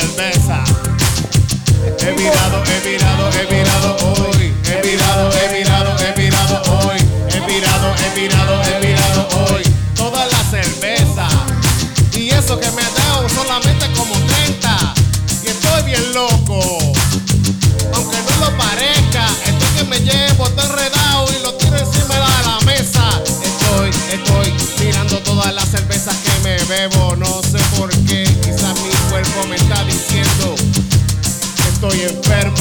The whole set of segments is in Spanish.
cerveza. He virado, he virado, he virado hoy. He virado, he virado, he virado hoy. He virado, he virado, he virado hoy. Toda la cerveza. Y eso que me dado solamente como 30. Y estoy bien loco. Aunque no lo parezca, estoy que me llevo, estoy enredado y lo tiro encima de la mesa. Estoy, estoy tirando todas las cervezas que me bebo. No sé por qué, quizás mi cuerpo me está estoy enfermo.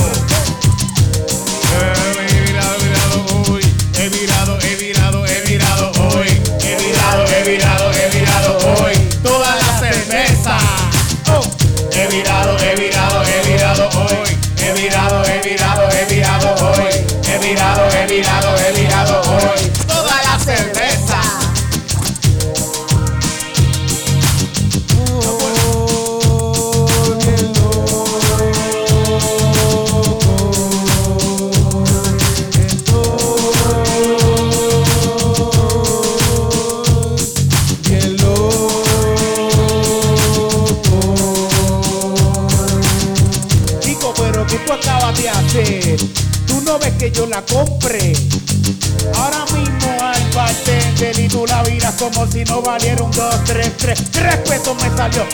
He virado, he virado hoy. He virado, he virado, he virado hoy. He virado, he virado, he virado hoy. Toda la cerveza. Oh. He virado, he virado, he virado hoy. He virado, he virado, he virado hoy. He virado, he virado, he virado hoy. Un 2, 3, 3. Tres pesos me salió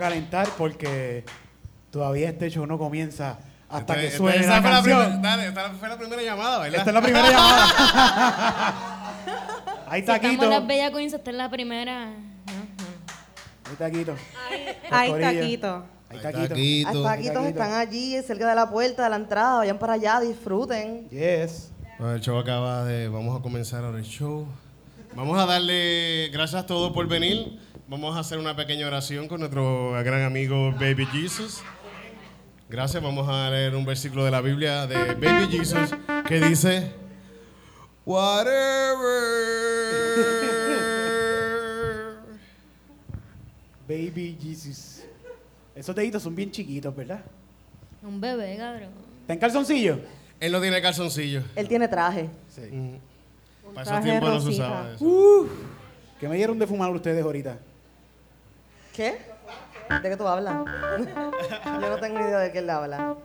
calentar porque todavía este show no comienza hasta que Este- suene esa la fue la canción. primera- dale, esta fue la primera llamada, ¿verdad? Esta es la primera llamada. Ahí está Estamos Quito. las Bella Queens, esta es la primera. Está Quito. Ahí está Corillo. Quito. Ahí está Ahí Quito. está Quito. Los paquitos están allí, cerca de la puerta, de la entrada. Vayan para allá, disfruten. Yes. Bueno, el show acaba de. Vamos a comenzar ahora el show. Vamos a darle gracias a todos por venir. Vamos a hacer una pequeña oración con nuestro gran amigo Baby Jesus. Gracias. Vamos a leer un versículo de la Biblia de Baby Jesus que dice: Whatever. Baby Jesus. Esos deditos son bien chiquitos, ¿verdad? Un bebé, cabrón. ¿Está en calzoncillo? Él no tiene calzoncillo. Él tiene traje. Sí. Para esos traje tiempos no se usaba eso. ¿Qué me dieron de fumar ustedes ahorita? ¿Qué? ¿De qué tú hablas? Yo no tengo idea de qué él habla.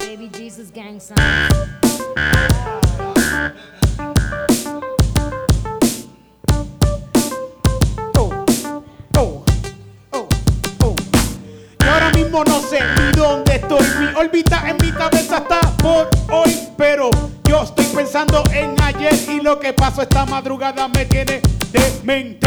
Baby Jesus Gang Sign. Oh, oh, oh, oh. Y ahora mismo no sé ni dónde estoy. Mi órbita en mi cabeza está por hoy. Pero pensando en ayer y lo que pasó esta madrugada me tiene demente.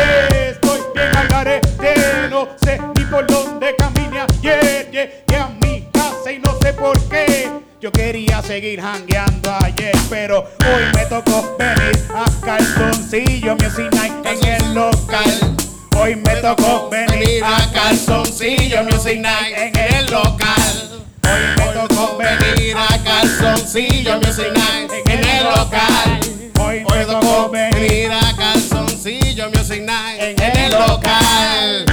Estoy bien al garete, no sé ni por dónde caminé ayer. Llegué a mi casa y no sé por qué. Yo quería seguir jangueando ayer, pero hoy me tocó venir a calzoncillo Night en el local. Hoy me tocó venir a calzoncillo Night en el local. Hoy me tocó venir a calzoncillo Music Night en el local. Hoy me tocó venir a calzoncillo Music Night en el local.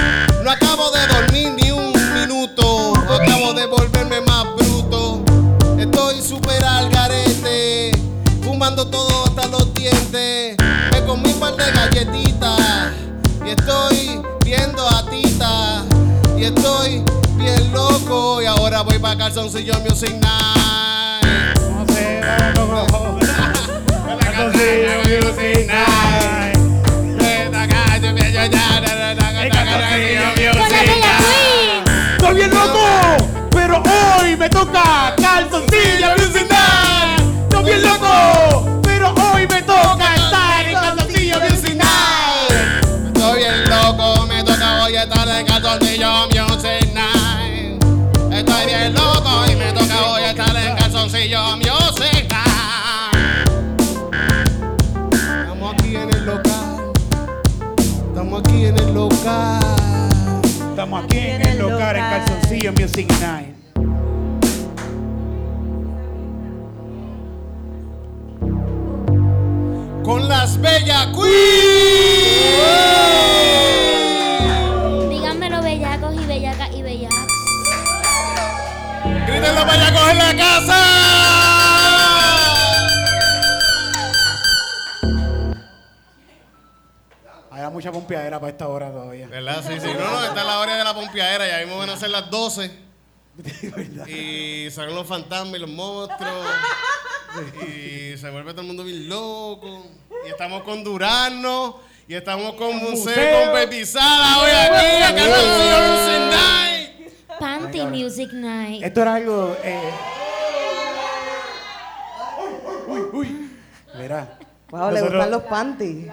No acabo de dormir ni un minuto. Acabo de volverme más bruto. Estoy súper al garete. Fumando todo hasta los dientes. Me comí un par de galletitas. Y estoy viendo a Tita. Y loco. Ahora voy para calzoncillo Music Night. No sé. Calzoncillo Music. Estoy bien loco, pero hoy me toca calzoncillo Music Night. Local. Estamos aquí en el local en calzoncillo Music Night. Con las bellas queens. Díganmelo bellacos y bellacas y bellacos. Griten los bellacos en la casa. Mucha pompeadera para esta hora todavía. ¿Verdad? Sí, sí. No, no, está la hora de la pompeadera. Ya mismo van a ser las 12. ¿Verdad? Y salen los fantasmas y los monstruos. Y se vuelve todo el mundo bien loco. Y estamos con Durano. Y estamos con Museo, Museo. con Sala hoy aquí. Calzoncillo Music Night. Panty Music Night. Esto era algo. Eh... Uy, uy. Verá. Wow, le Nosotros- gustan los panties.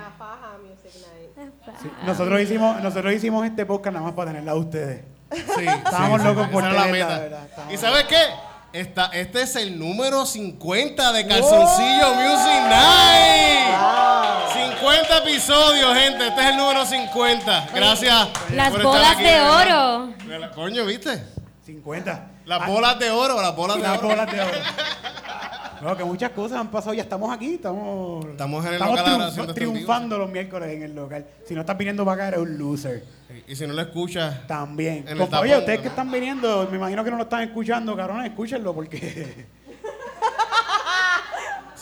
sí, nosotros hicimos, nosotros hicimos este podcast nada más para tenerla a ustedes. Sí, Estábamos sí, locos sí, por era la tenerla, meta. ¿verdad? ¿Y sabes qué? Esta, este es el número 50 de Calzoncillo Music Night. 50 episodios, gente. Este es el número 50. Gracias. Las por estar bolas aquí, de ¿verdad? oro. Coño, ¿viste? 50. Las Ah, bolas de oro, las bolas de Las oro. bolas de oro. No, que muchas cosas han pasado, ya estamos aquí, estamos, Estamos en el estamos local triunfando los miércoles en el local. Si no estás viniendo para acá, eres un loser. Y si no lo escuchas, También. Compa- oye, ustedes que están viniendo, me imagino que no lo están escuchando, cabrones, escúchenlo porque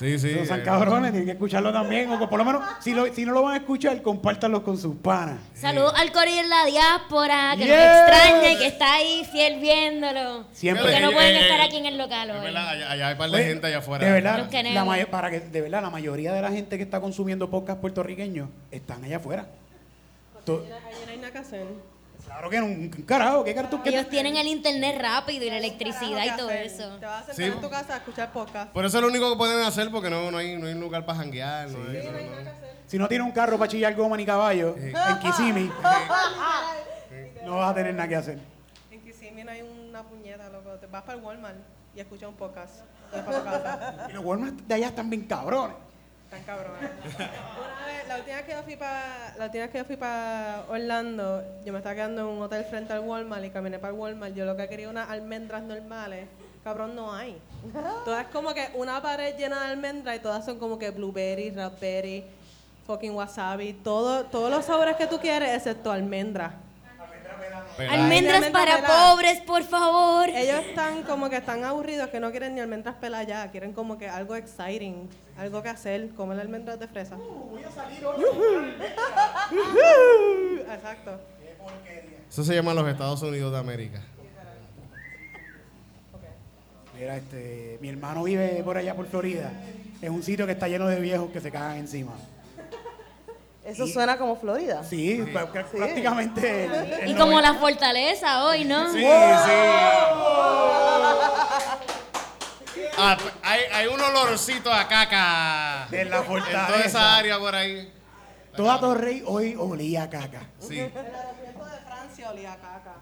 sí, sí. no eh, cabrones, tienen que escucharlo también. O por lo menos, si, lo- si no lo van a escuchar, compártanlo con sus panas. Saludos al Corillo en la diáspora, que Yes. nos extraña y que está ahí fiel viéndolo. Siempre. Porque no Eh, pueden eh, estar eh, aquí en el local Es hoy. verdad, allá, allá hay un par de Oye, gente allá afuera. De verdad, la, para que, de verdad, la mayoría de la gente que está consumiendo podcast puertorriqueños están allá afuera. To- Ayer no hay nada que hacer. Claro que no, un carajo, ¿qué cartón que Ellos tienen el internet rápido y la electricidad y todo hacer. eso. Te vas a Sí. sentar en tu casa a escuchar podcast. Por eso es lo único que pueden hacer porque no, no, hay, no hay un lugar para janguear. No hay, no, no. Si no tienes un carro para chillar goma ni caballo en Kissimmee, no vas a tener nada que hacer. En Kissimmee no hay una puñeta, loco. Te vas para el Walmart y escuchas un podcast. Te vas para tu casa. Y los Walmart de allá están bien cabrones. Tan cabrón. Una vez, la última vez que yo fui para la última que yo fui para Orlando, yo me estaba quedando en un hotel frente al Walmart y caminé para el Walmart. Yo lo que quería unas almendras normales. Cabrón, no hay. Todas como que una pared llena de almendras y todas son como que blueberry, raspberry, fucking wasabi, todo, todos los sabores que tú quieres excepto almendra. Pelada. Almendras Almendra para pelada. pobres, por favor. Ellos están como que están aburridos que no quieren ni almendras peladas ya, quieren como que algo exciting, algo que hacer, comer almendras de fresa. Exacto. Eso se llama los Estados Unidos de América. Mira, este, mi hermano vive por allá por Florida, en un sitio que está lleno de viejos que se cagan encima. Eso suena como Florida. Sí, pr- prácticamente. el- el Y como la fortaleza hoy, ¿no? Sí, sí. Ah, hay, hay un olorcito a caca En la en toda fortaleza. esa área por ahí. Toda Torrey hoy olía a caca. Sí. El aeropuerto de Francia olía a caca.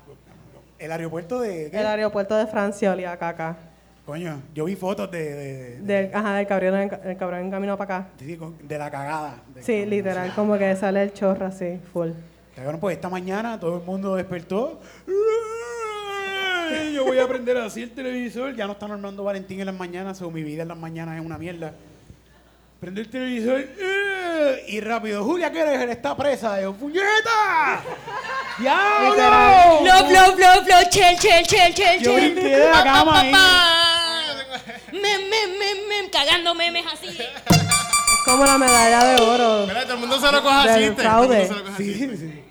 El aeropuerto de... ¿qué? El aeropuerto de Francia olía a caca. Coño, yo vi fotos de... de, de- Del, ajá, del cabrón, el cabrón en camino para acá. sí, de la cagada. Sí, literal, como que sale el chorro así, full. Cabrón, pues esta mañana todo el mundo despertó. Yo voy a aprender así el televisor. Ya no está normando Valentín en las mañanas, o mi vida en las mañanas es una mierda. Prende el televisor y rápido, Julia Kereger está presa. Yo, ¡puñeta! ¡Diablo! Flow, flow, flow, flow, chel, chel, chel, chel, Yo chel. brinqué de la cama. Mem, mem, mem, mem, cagando memes así. Es como la medalla de oro. Mira, todo el mundo se lo coge así. Del ¿te? Todo el mundo fraude. se lo coge Sí, así. sí.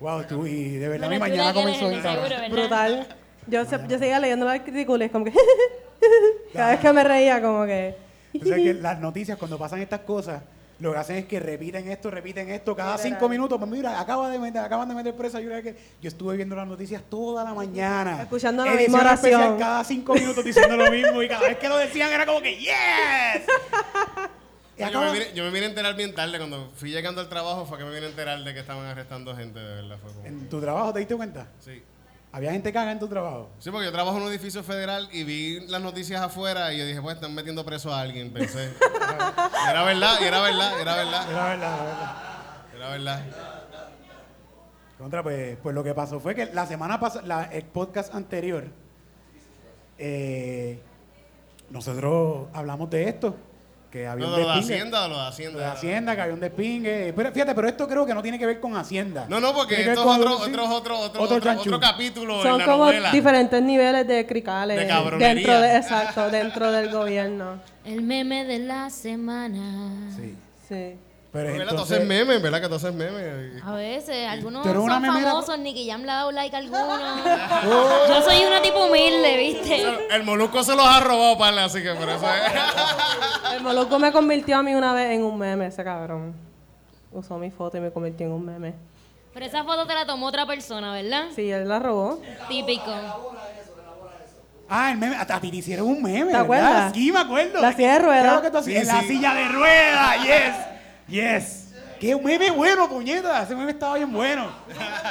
Wow, tú, y de verdad mi mañana comenzó. Brutal. Yo, se- yo seguía leyendo los artículos y como que... Cada vez que me reía, como que... O sea que las noticias, cuando pasan estas cosas, lo que hacen es que repiten esto, repiten esto, cada cinco minutos. Pues mira, acaba de meter, acaban de meter presa. Yo, que yo estuve viendo las noticias toda la mañana. Escuchando la misma oración. Cada cinco minutos diciendo lo mismo y cada vez que lo decían era como que ¡Yes! Y Yo acaba- me, vine, yo me vine a enterar bien tarde. Cuando fui llegando al trabajo fue que me vine a enterar de que estaban arrestando gente, de verdad. Fue como... ¿En tu trabajo te diste cuenta? Sí. ¿Había gente caga en tu trabajo? Sí, porque yo trabajo en un edificio federal y vi las noticias afuera y yo dije, pues están metiendo preso a alguien, pensé. Era verdad, y era verdad, era verdad, Era verdad, era verdad. era verdad. Contra, pues, pues lo que pasó fue que la semana pasada, el podcast anterior, eh, nosotros hablamos de esto, que había No, un de lo de despingue. Hacienda, de lo de Lo de Hacienda. Hacienda, que había un despingue. Pero fíjate, pero esto creo que no tiene que ver con Hacienda. No, no, porque esto es otro, otro, otro, otro, otro otro, capítulo en Son la como novela. diferentes niveles de cricales. De cabronería. Dentro de, exacto, dentro del gobierno. El meme de la semana. Sí. Sí. Pero ¿Verdad? Tú haces memes, ¿verdad? Que tú haces memes. A veces, algunos una son memera- famosos, Nicky Jam le ha dado like a algunos. Yo soy una tipo humilde, ¿viste? El molusco se los ha robado, para así que por eso es. El Molusco me convirtió a mí una vez en un meme, ese cabrón. Usó mi foto y me convirtió en un meme. Pero esa foto te la tomó otra persona, ¿verdad? Sí, él la robó. Típico. Ah, el meme. A ti te hicieron un meme. ¿Te ¿verdad? acuerdas? Sí, me acuerdo. La silla de ¿Qué ruedas. que tú? Sí, En la silla de ruedas. Yes. Yes. Qué meme bueno, puñeta. Ese meme estaba bien bueno.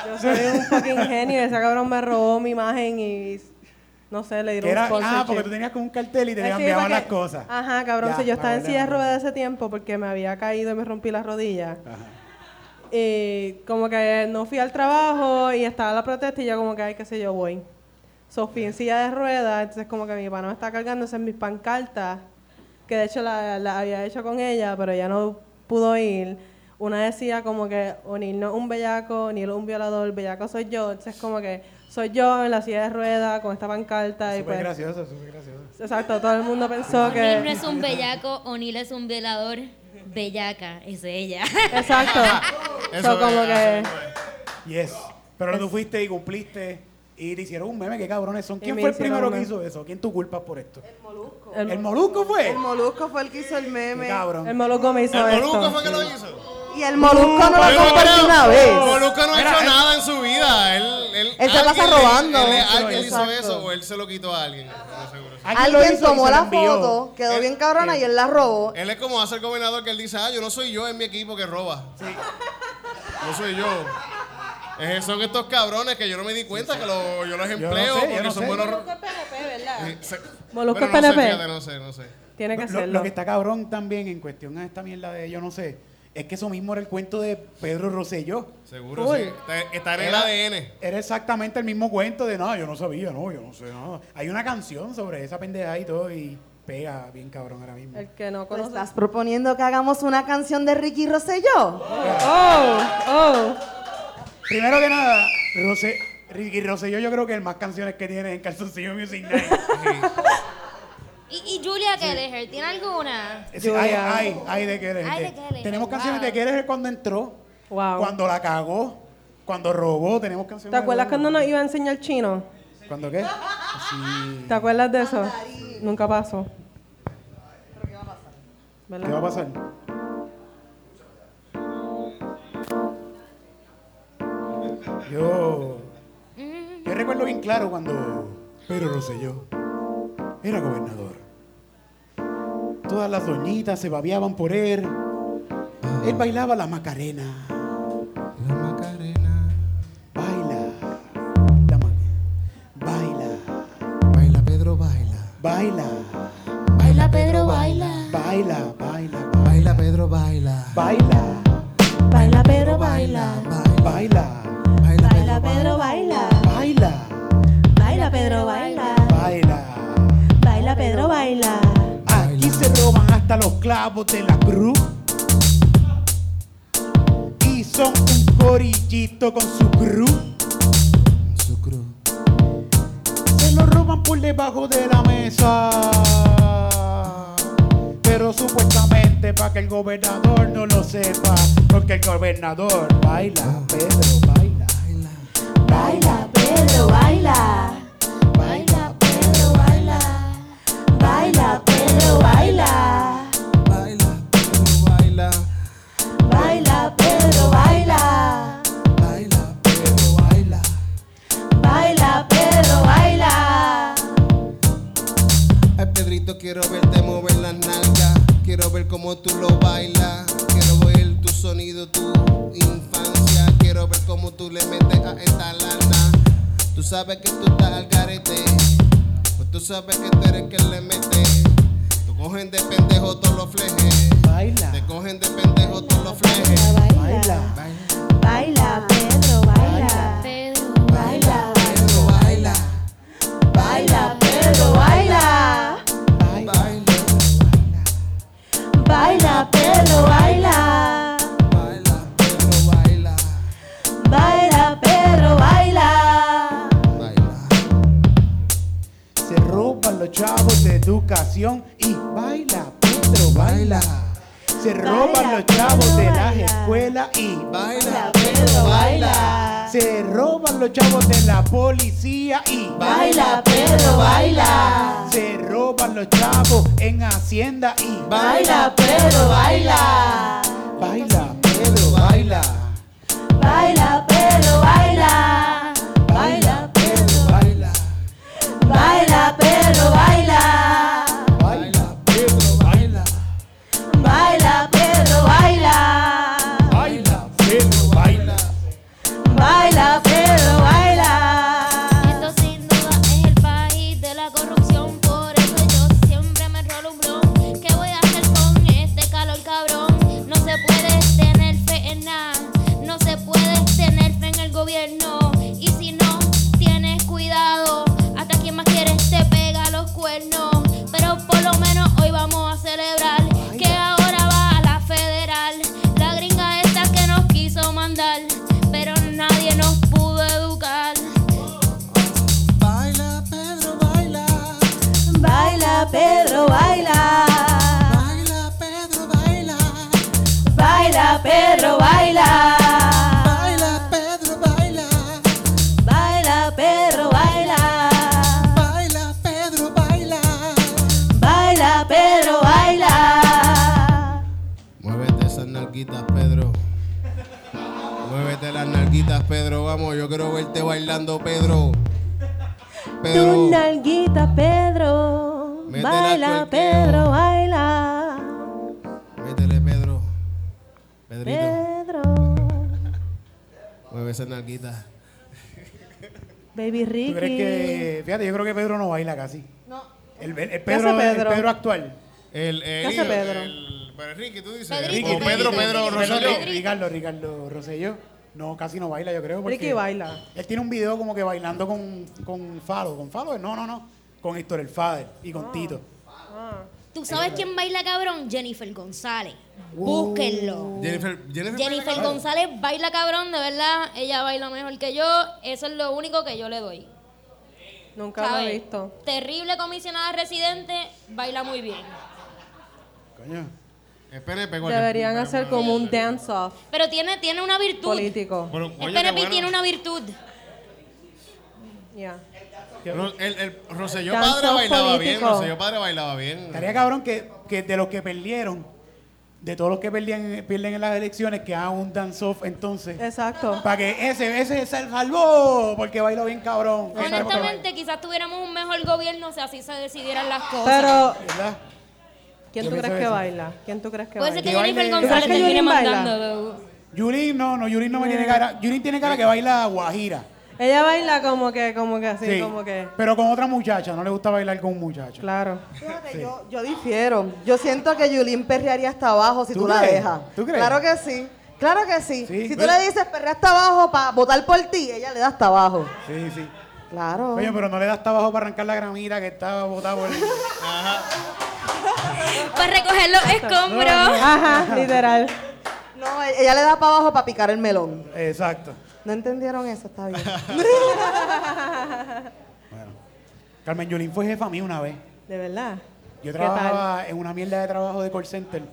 Yo soy un fucking genio. Ese cabrón me robó mi imagen y no sé, le dieron era, un ah, porque tú tenías como un cartel y te cambiaban las cosas. Ajá, cabrón. Ya, so yo estaba en silla de ruedas ese tiempo porque me había caído y me rompí las rodillas. Ajá. Y como que no fui al trabajo y estaba la protesta y yo como que, ay, qué sé yo, voy. So, fui en silla de ruedas, entonces como que mi pana me está cargando esas mis pancartas, que de hecho la, la había hecho con ella, pero ella no pudo ir. Una decía como que O'Neill no es un bellaco, O'Neill es un violador, bellaco soy yo. Entonces como que soy yo en la silla de ruedas con esta pancarta y Súper pues... gracioso, súper gracioso. Exacto, todo el mundo pensó O'Neill no que... es un bellaco, O'Neill es un violador. Bellaca, es ella. Exacto. Eso So, como es, que... Yes. Pero tú fuiste y cumpliste y te hicieron un meme. Qué cabrones son. ¿Quién fue el primero que hizo eso? ¿Quién tú culpas por esto? El, ¿El Molusco fue? El Molusco fue el que hizo el Qué meme. cabrón. el Molusco me hizo ¿El esto. molusco fue que lo hizo? Y el Molusco no lo compartió una vez. Molusco no ha Mira, hecho él- nada en su vida. Él, él, Él se pasa robando. él- alguien hizo Exacto. eso o él se lo quitó a alguien. No. Alguien tomó la foto, quedó Él- bien cabrona y él la robó. Él es como hace el gobernador que él dice, ah, yo no soy yo, es mi equipo que roba. No soy yo. Es- son estos cabrones que yo no me di cuenta que lo- yo los no empleo sé, yo porque no son sé. buenos. Molusco es PNP, ¿verdad? Sí, se- Molusco bueno, es no sé, PNP. fíjate, no sé, no sé. Tiene que Lo- lo, hacerlo. que está cabrón también en cuestión a esta mierda de yo no sé, es que eso mismo era el cuento de Pedro Rosselló. Seguro, Uy. sí. Está, está en el Era- ADN. Era exactamente el mismo cuento de no, yo no sabía, no, yo no sé nada. Hay una canción sobre esa pendeja y todo y pega bien cabrón ahora mismo. El que no ¿Tú conoce. ¿Estás proponiendo que hagamos una canción de Ricky Rosselló? Oh, oh. Primero que nada, Rose, Ricky Rosselló yo creo que es el más canciones que tiene en Calzoncillo Music Night. ¿Y, y Julia Kelleher, ¿tiene alguna? Sí, hay, hay, hay de Kelleher. Hay de Kelleher, Tenemos wow. canciones de Kelleher cuando entró, Wow. cuando la cagó, cuando robó, tenemos canciones ¿Te acuerdas de- cuando nos iba a enseñar chino? ¿Cuándo qué? Sí. ¿Te acuerdas de eso? Nunca pasó. ¿Verdad? ¿Qué va a pasar? Yo, yo recuerdo bien claro cuando Pedro Rosselló era gobernador. Todas las doñitas se babeaban por él. Él bailaba la Macarena. La Macarena. Baila. La ma- baila. Baila, Pedro, baila. Baila. Baila, Pedro, baila. Baila. Baila. Baila, Pedro, baila. Baila. Baila, Pedro, baila. Baila. Baila, Pedro, baila. Baila. Baila, Pedro, baila. Baila. Baila, Pedro, baila. Aquí se roban hasta los clavos de la cruz. Y son un corillito con su cruz. Su cruz. Se lo roban por debajo de la mesa. Pero supuestamente para que el gobernador no lo sepa. Porque el gobernador baila, Pedro, baila. Baila, Pedro, baila. Baila, Pedro, baila. Baila, Pedro, baila. Baila, Pedro, baila. Baila, Pedro, baila. Baila, Pedro, baila. Baila, Pedro, baila. Ay, Pedrito, quiero verte mover las nalgas. Quiero ver cómo tú lo sabes que tú estás al garete. Pues tú sabes que tú eres el que le mete. Tú cogen de pendejo todos los flejes. Baila, Te cogen de pendejo todos los flejes. baila. Baila, baila. Los chavos de la policía y Baila, Pedro, baila. se roban los chavos en Hacienda y Baila, Pedro, baila. baila, Pedro, baila. Baila, Ricardo, Ricardo Rosselló. No, casi no baila, yo creo. Porque Ricky baila. Él tiene un video como que bailando con, con Falo. ¿Con Falo? No, no, no. Con Héctor el Fader y con Tito. Ah. ¿Tú sabes quién baila cabrón? Jennifer González. Búsquenlo. Jennifer, Jennifer, Jennifer baila. González baila cabrón, de verdad. Ella baila mejor que yo. Eso es lo único que yo le doy. Nunca lo he visto. Terrible comisionada residente, baila muy bien. Coño. Es PNP. Deberían hacer como un dance-off Pero tiene, tiene una virtud. político. El qué PNP bueno. tiene una virtud. Yeah. Ro- El, el Rosselló padre bailaba bien. político. Rosselló padre bailaba bien. Estaría cabrón que, que de los que perdieron, de todos los que perdían, pierden en las elecciones, que hagan un dance-off entonces. Exacto. Para que ese, ese se salvó, porque bailó bien cabrón. Honestamente, quizás tuviéramos un mejor gobierno si así se decidieran las cosas. Pero. ¿Quién tú crees que eso. baila? ¿Quién tú crees que Puede ser baila? que Que Jennifer baile- González ¿Tú crees que termine Yulín baila? mandando. Yulín no, no, Yulín no me tiene cara. Yulín tiene cara que baila guajira. Ella baila como que, como que así, Sí, como que. Pero con otra muchacha, no le gusta bailar con un muchacho. Claro. Fíjate, yo, yo difiero. Yo siento que Yulín perrearía hasta abajo si ¿Tú tú, la crees? dejas. ¿Tú crees? Claro que sí. Claro que sí. Sí. Si tú le dices perrea hasta abajo para votar por ti, ella le da hasta abajo. Sí, sí. Claro. Oye, pero no le da hasta abajo para arrancar la gramita que está botada por el... Para recoger los escombros. Ajá, literal. No, ella le da para abajo para picar el melón. Exacto. ¿No entendieron eso? Está bien. Bueno. Carmen Yulín fue jefa mía una vez. De verdad. Yo ¿Qué trabajaba en una mierda de trabajo de call center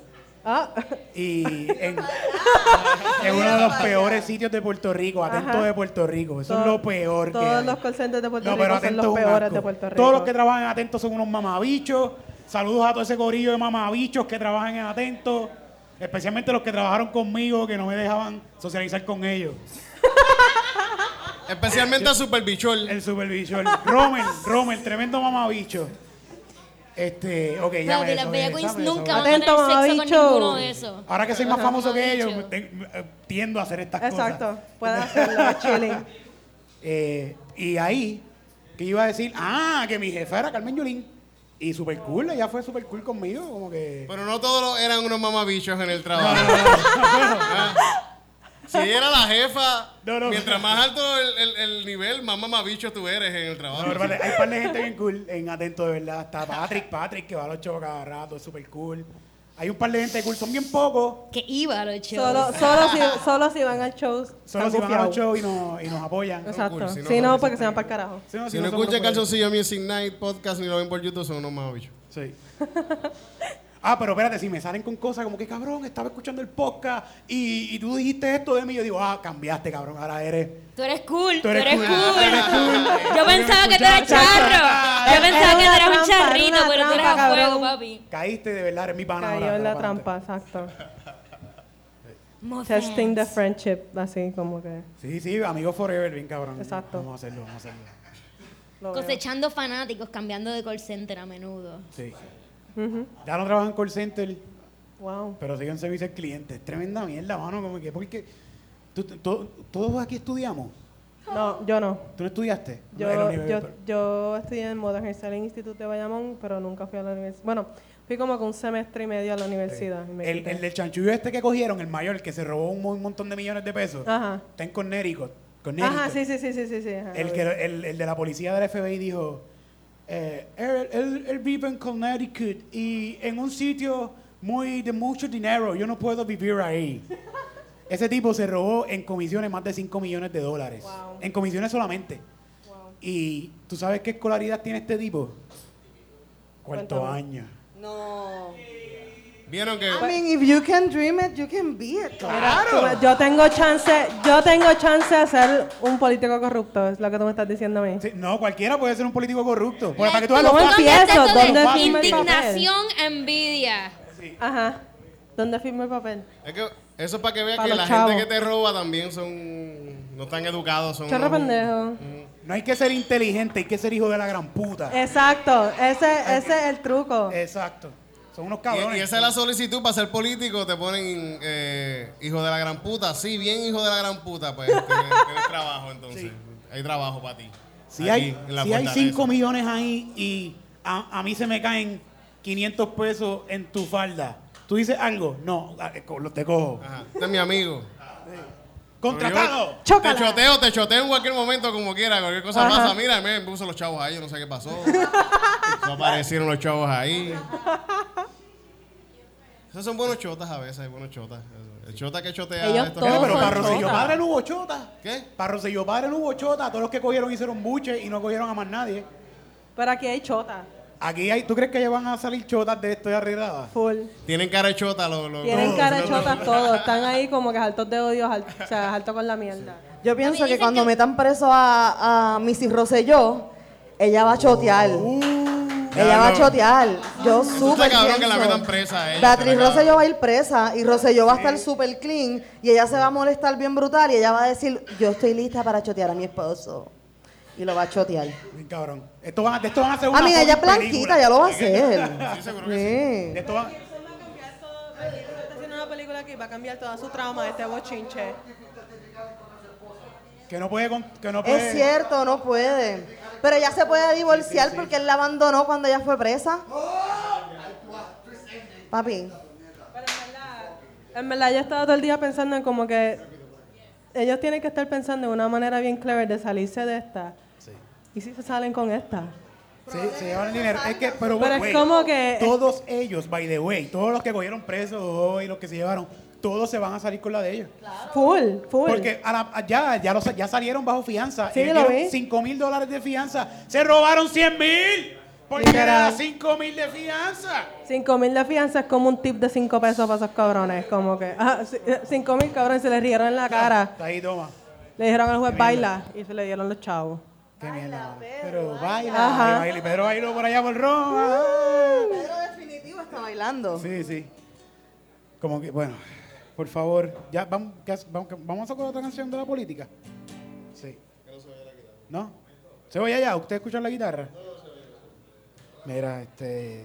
Ah, y en, en uno de los peores sitios de Puerto Rico, atento Ajá. de Puerto Rico. Eso es lo peor que todos hay. los call centers de Puerto No, Rico pero son los peores asco. de Puerto Rico. Todos los que trabajan en Atento son unos mamabichos. Saludos a todo ese corillo de mamabichos que trabajan en Atento. Especialmente los que trabajaron conmigo, que no me dejaban socializar con ellos. Especialmente a Super Bichol. El supervisor. Rommel, Rommel, tremendo mamabicho. Este, ok, ya Espérate, me las Bella Queens desahogué, nunca van a Atento, tener sexo con mamabicho. ninguno de esos. Ahora que soy más famoso que ellos, Mamabicho. eh, tiendo a hacer estas Exacto. cosas. Puedes hacerlo, chilling. Eh, y ahí, que iba a decir, ah, que mi jefa era Carmen Yulín. Y super cool, ella fue super cool conmigo, como que... Pero no todos los- eran unos mamabichos en el trabajo. Ah. Si era la jefa, No, no. mientras más alto el, el- el nivel, más mamabicho tú eres en el trabajo. no, hay un par de gente bien cool en Atento, de verdad. Está Patrick, Patrick, que va a los shows cada rato, es super cool. Hay un par de gente cool, son bien pocos. Que iba a los shows. Solo, solo, si, solo si van al show. Solo si van a los shows y nos, y nos apoyan. Exacto. cool, si Si no, porque se van para el carajo. Si no, Si no somos escucha los Calzoncillo Music Night podcast ni lo ven por YouTube, son unos mamabichos. Sí. Ah, pero espérate, si me salen con cosas como que cabrón, estaba escuchando el podcast y, y tú dijiste esto de mí, yo digo, ah, cambiaste, cabrón, ahora eres. Tú eres cool, Tú tú eres cool, cool. tú eres cool. Yo pensaba que tú eras charro. Yo pensaba que tú eras un charrito, pero tú eres a fuego, papi. Caíste de verdad, eres mi pana. Cayó en la trampa, exacto. Testing the friendship, así como que. Sí, sí, amigo forever, bien cabrón. Exacto. Vamos a hacerlo, vamos a hacerlo. lo veo. Cosechando fanáticos, cambiando de call center a menudo. Sí. Ya no trabajo en call center, Wow. pero sigo en servicio al cliente. Es tremenda mierda, mano, como que, porque tú- tú- to- todos aquí estudiamos. No, yo no. ¿Tú no estudiaste? Yo, yo, yo estudié en Modern Selling Institute de Bayamón, pero nunca fui a la universidad. Bueno, fui como que un semestre y medio a la universidad. y me El, el del chanchullo este que cogieron, el mayor, que se robó un, mon- montón de millones de pesos, Ajá. está en Connecticut. Connecticut. Ajá, sí, sí, sí, sí, sí. sí ajá, El, que, el, el de la policía del FBI dijo, eh, él, él- él vive en Connecticut y en un sitio muy de mucho dinero, yo no puedo vivir ahí. Ese tipo se robó en comisiones más de 5 millones de dólares. Wow. En comisiones solamente. Y tú sabes qué escolaridad tiene este tipo? Cuarto Cuéntame. año. No. ¿Vieron que I mean, if you can dream it, you can be it. Mira, tú- yo tengo chance, yo tengo chance de ser un político corrupto, es lo que tú me estás diciendo a mí. Sí, no, cualquiera puede ser un político corrupto. Para que tú ¿Cómo empiezo? ¿Dónde está esto ¿Dónde de firma el papel? Indignación, envidia. Ajá. ¿Dónde firmo el papel? Es que eso es para que veas que la chavos. gente que te roba también son. No están educados. Son Chorro unos- pendejo. No hay que ser inteligente, hay que ser hijo de la gran puta. Exacto, ese, ese es el truco. Exacto. Son unos Y, cabrones. y esa es la solicitud para ser político. Te ponen eh, hijo de la gran puta. Sí, bien, hijo de la gran puta. Pues tienes, tienes trabajo entonces. Hay trabajo para ti. Si Aquí, hay, si hay fortaleza. 5 millones ahí y a, a mí se me caen 500 pesos en tu falda, ¿tú dices algo? No, a- co- lo- te cojo. Ajá. Este es mi amigo. ¡Contratado! Te choteo, te choteo en cualquier momento como quiera. Cualquier cosa Ajá. pasa. Mira, me puso los chavos ahí. Yo no sé qué pasó. no aparecieron los chavos ahí. Esos son buenos chotas a veces, buenos chotas. El chota que chotea. Ellos estos todos Pero, son para Rosselló chotas. Padre no hubo chota. ¿Qué? Para Rosselló Padre no hubo chota. Todos los que cogieron hicieron buche y no cogieron a más nadie. Pero aquí hay chota. Aquí hay, ¿tú crees que ya van a salir chotas de esto de arreglada? Full. Tienen cara de chota los. los Tienen todos, cara de los- chotas todos. Están ahí como que altos de odio, al- o sea, alto con la mierda. Yo pienso que cuando que- metan preso a, a Missy Rosselló, ella va a chotear. Ella va a chotear. Yo súper cabrón que la metan presa a ella, Beatriz. Rosselló va a ir presa y Rosselló va a estar súper clean y ella se va a molestar bien brutal y ella va a decir, yo estoy lista para chotear a mi esposo. Y lo va a chotear. Bien cabrón. Esto van, de esto van a hacer una Amiga, ella es blanquita, ya lo va a hacer. Sí, seguro que De Sí. esto van- Eso va una película aquí, va a cambiar toda su trama de este bochinche. que no puede, con- que no puede. Es cierto, no puede. Pero ella se puede divorciar porque él la abandonó cuando ella fue presa. Papi, Pero en verdad, en verdad yo he estado todo el día pensando en como que ellos tienen que estar pensando en una manera bien clever de salirse de esta. ¿Y si se salen con esta? Se, se llevan el dinero. Es que, pero, Pero es güey, como que- Todos ellos, by the way, todos los que cogieron presos hoy, los que se llevaron, todos se van a salir con la de ellos. Full, full. Porque a la- a- ya, ya, los- ya salieron bajo fianza. Sí, Ellos lo dieron vi. 5 mil dólares de fianza. Se robaron 100 mil. Porque Literal. era 5 mil de fianza. 5 mil de fianza es como un tip de 5 pesos para esos cabrones. Como que, ah, 5 mil cabrones se les rieron en la cara. Está ahí, toma. Le dijeron al juez baila y se le dieron los chavos. Qué mierda. mano. Pero baila, Ajá. baila. Y Pedro bailó por allá por Roma. Pedro definitivo está bailando. Sí, sí. Como que, bueno, por favor, ya vamos, ¿qué hace- vamos, a sacar otra canción de la política. Sí. ¿No? ¿Se oye allá? ¿Usted escucha la guitarra? Mira, este.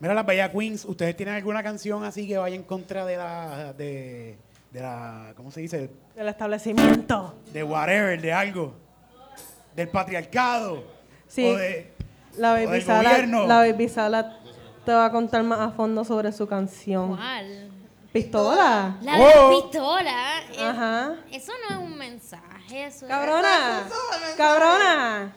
Mira las Bella Queens, ¿ustedes tienen alguna canción así que vaya en contra de la. de. de la. ¿cómo se dice? El establecimiento. De whatever, de algo. Del patriarcado. Sí. O de. La O Baby del Sala, gobierno. la Baby Sala te va a contar más a fondo sobre su canción. ¿Cuál? ¿Pistola? La de Oh. la pistola. eh, Ajá. Eso no es un mensaje, eso es- Cabrona. Cabrona.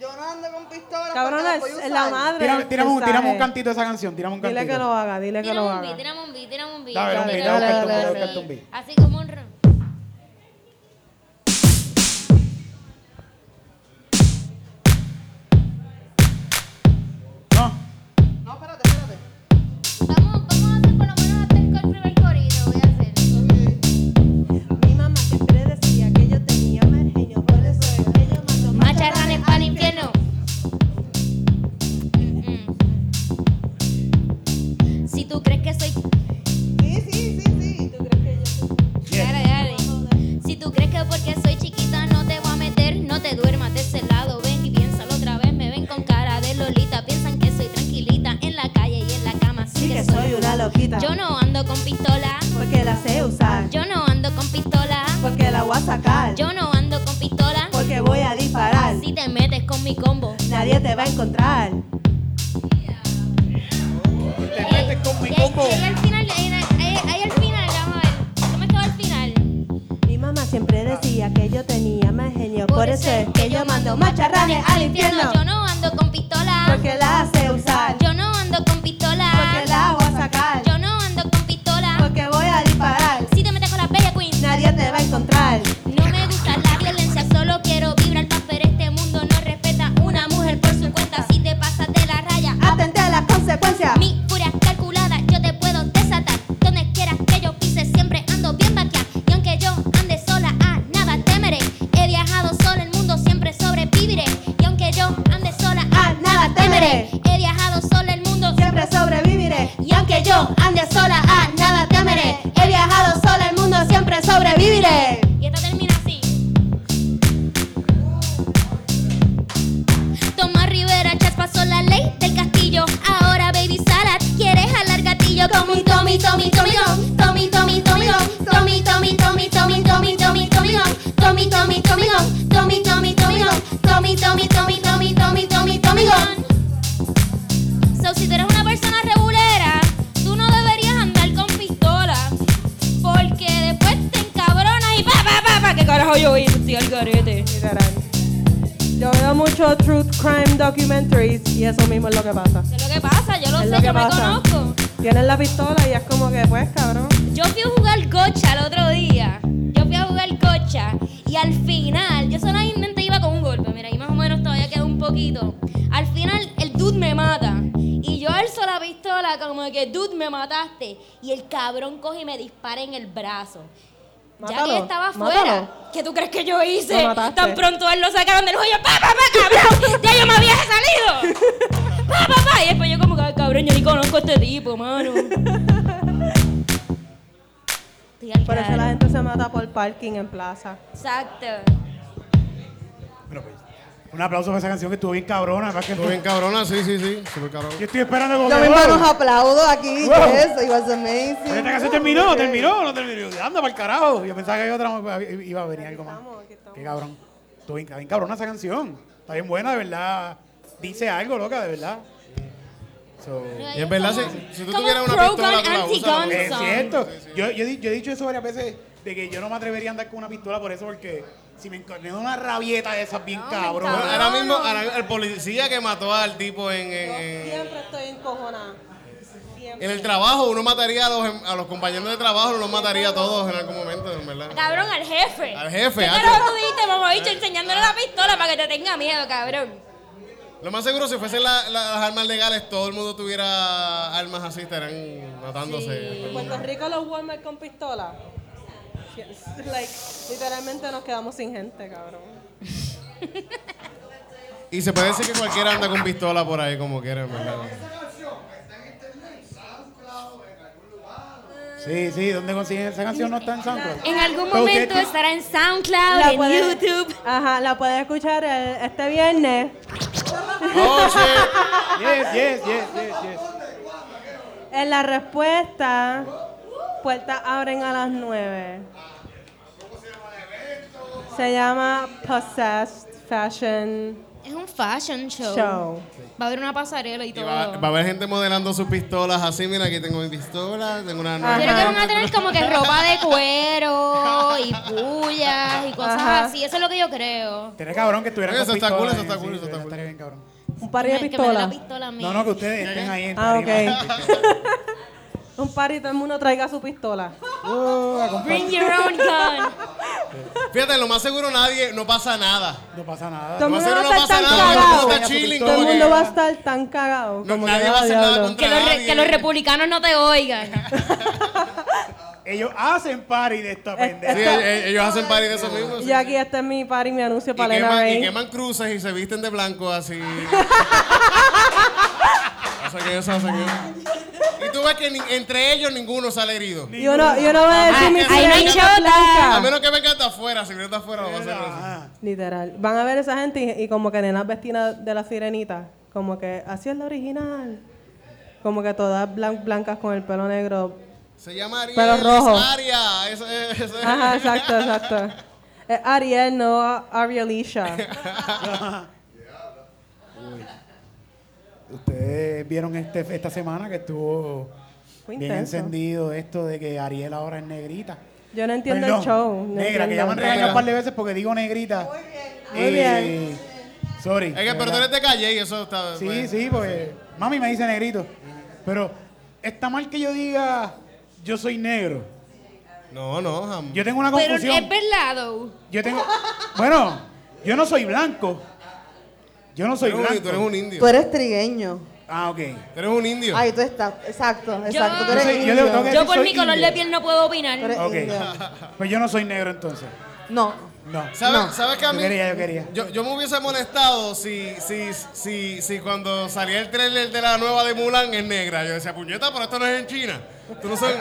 Yo no ando con pistola. Cabrona, es la madre. Tírame, del tirame un, cantito de esa canción, tirame un cantito. Dile que lo haga, dile que lo Tírame haga. tírame un beat, tírame un beat. Un Tírame beat, dale, un dale, beat, dale, así, dale, dale, un beat. Así como un... que yo mando macharranes al infierno. Yo no ando con pistola. Porque la ¿Qué tú crees que yo hice? Lo mataste. Tan pronto él lo sacaron del hoyo. ¡Pa, pa, pa, cabrón! ¡Ya yo me había salido! ¡Pa, pa, pa! Y después yo como que, "Ay, cabrón, yo ni conozco a este tipo, mano. Por eso la gente se mata por parking en plaza. Exacto. Bueno, pues, un aplauso para esa canción que estuvo bien cabrona. ¿verdad que Estuvo bien cabrona, sí, sí, sí. Súper cabrón. Yo estoy esperando como Yo wow. nos aplaudo aquí. Wow. Yes, it was Pero amazing. Esta canción terminó, terminó, no terminó. Anda para el carajo. Yo pensaba que había otra, iba a venir algo más. Estamos, aquí estamos. Qué cabrón. Estuvo bien, bien cabrona esa canción. Está bien buena, de verdad. Dice algo, loca, de verdad. So, Y en verdad, si, si tú Como tuvieras un una pistola, tú la usas. es cierto. Yo, yo, he di- yo he dicho eso varias veces de que yo no me atrevería a andar con una pistola por eso, porque si me encontré una rabieta de esas bien cabrón. Bueno, ahora mismo, ahora el policía que mató al tipo en, en, en- Siempre estoy encojonada. Siempre. en el trabajo, uno mataría a los, em- a los compañeros de trabajo, uno los mataría a todos en algún momento, en verdad. Cabrón, al jefe. Al jefe, ¿Qué ah, que- tú dijiste, mamá bicho, enseñándole la pistola para que te tenga miedo, cabrón? Lo más seguro, si fuesen la- la- las armas legales, todo el mundo tuviera armas así, estarán matándose. En Puerto Rico los Walmart con pistola. Like, literalmente nos quedamos sin gente, cabrón. Y se puede decir que cualquiera anda con pistola por ahí como quiera, en verdad. Sí, sí, ¿dónde consiguen esa canción? No está en SoundCloud. En algún usted- momento estará en SoundCloud, La en YouTube. Ajá, la puedes escuchar el- este viernes Oh, shit. Yes, yes, yes, yes, yes. en la respuesta. Puertas abren a las 9. Se llama Possessed Fashion Es un fashion show. Show. Va a haber una pasarela y Y todo. va, va a haber gente modelando sus pistolas así. Mira, aquí tengo mi pistola, tengo una Yo creo que van a tener como que ropa de cuero y pullas y cosas Ajá. así. Eso es lo que yo creo. Tiene cabrón que estuvieran eso está cool, eso está cool, eso está cool. Estaría bien cabrón. Un par de pistolas. pistola. No, no, que ustedes estén ahí en Ah, ok. Un par y todo el mundo traiga su pistola. Uh, compa- Bring your own gun. Fíjate, lo más seguro nadie, no pasa nada. No pasa nada. Todo el Lo más mundo seguro va no a estar pasa tan nada, todo el mundo cagado. Todo el mundo va a estar tan cagado. Nadie va a hacer nada contra Que los, re- nadie. que los republicanos no te oigan. Ellos hacen party de esta Sí, pendeja. e- ellos hacen party de eso mismo. sí. Y aquí este es mi party, mi anuncio para Elena y queman cruces y se visten de blanco así. Y tú ves que ni- entre ellos ninguno sale herido. Y uno, y uno va a decir Ah, mi ahí no hay sirenita chota. A blanca. menos que vengan de afuera, si vienen de afuera lo va a hacer eso. Ajá. Literal. Van a ver esa gente y, y como que nenas vestidas de la sirenita. Como que así es la original. Como que todas blan- blancas con el pelo negro. Se llama Ariel. Pero rojo. es Aria. Eso es- eso es- Ajá, exacto, exacto. Es Ariel, no Arielisha. Ustedes vieron este, esta semana que estuvo bien encendido esto de que Ariel ahora es negrita. Yo no entiendo Perdón, el show. no negra, que ya me han regañado un par de veces porque digo negrita. Muy Eh, bien. Sorry. Es que pero tú eres de calle y eso está. Sí, pues, sí, porque mami me dice negrito. Pero está mal que yo diga yo soy negro. No, no, jam- Yo tengo una Pero confusión. es verdad. Yo tengo. Bueno, yo no soy blanco. Yo no Tú soy eres, blanco. tú eres un indio. Tú eres trigueño. Ah, ok. Tú eres un indio. Ahí tú estás. Exacto, exacto. Tú Yo eres soy- yo indio. le tengo que- Yo por soy mi color indio. de piel no puedo opinar. Tú eres Ok. indio. Pues yo no soy negro entonces. No. No. ¿Sabes, No. ¿Sabes que a Yo mí? quería, yo quería. Yo, yo me hubiese molestado si, si, si, si cuando salía el trailer de la nueva de Mulan es negra. Yo decía, puñeta, pero esto no es en China. Tú no sabes.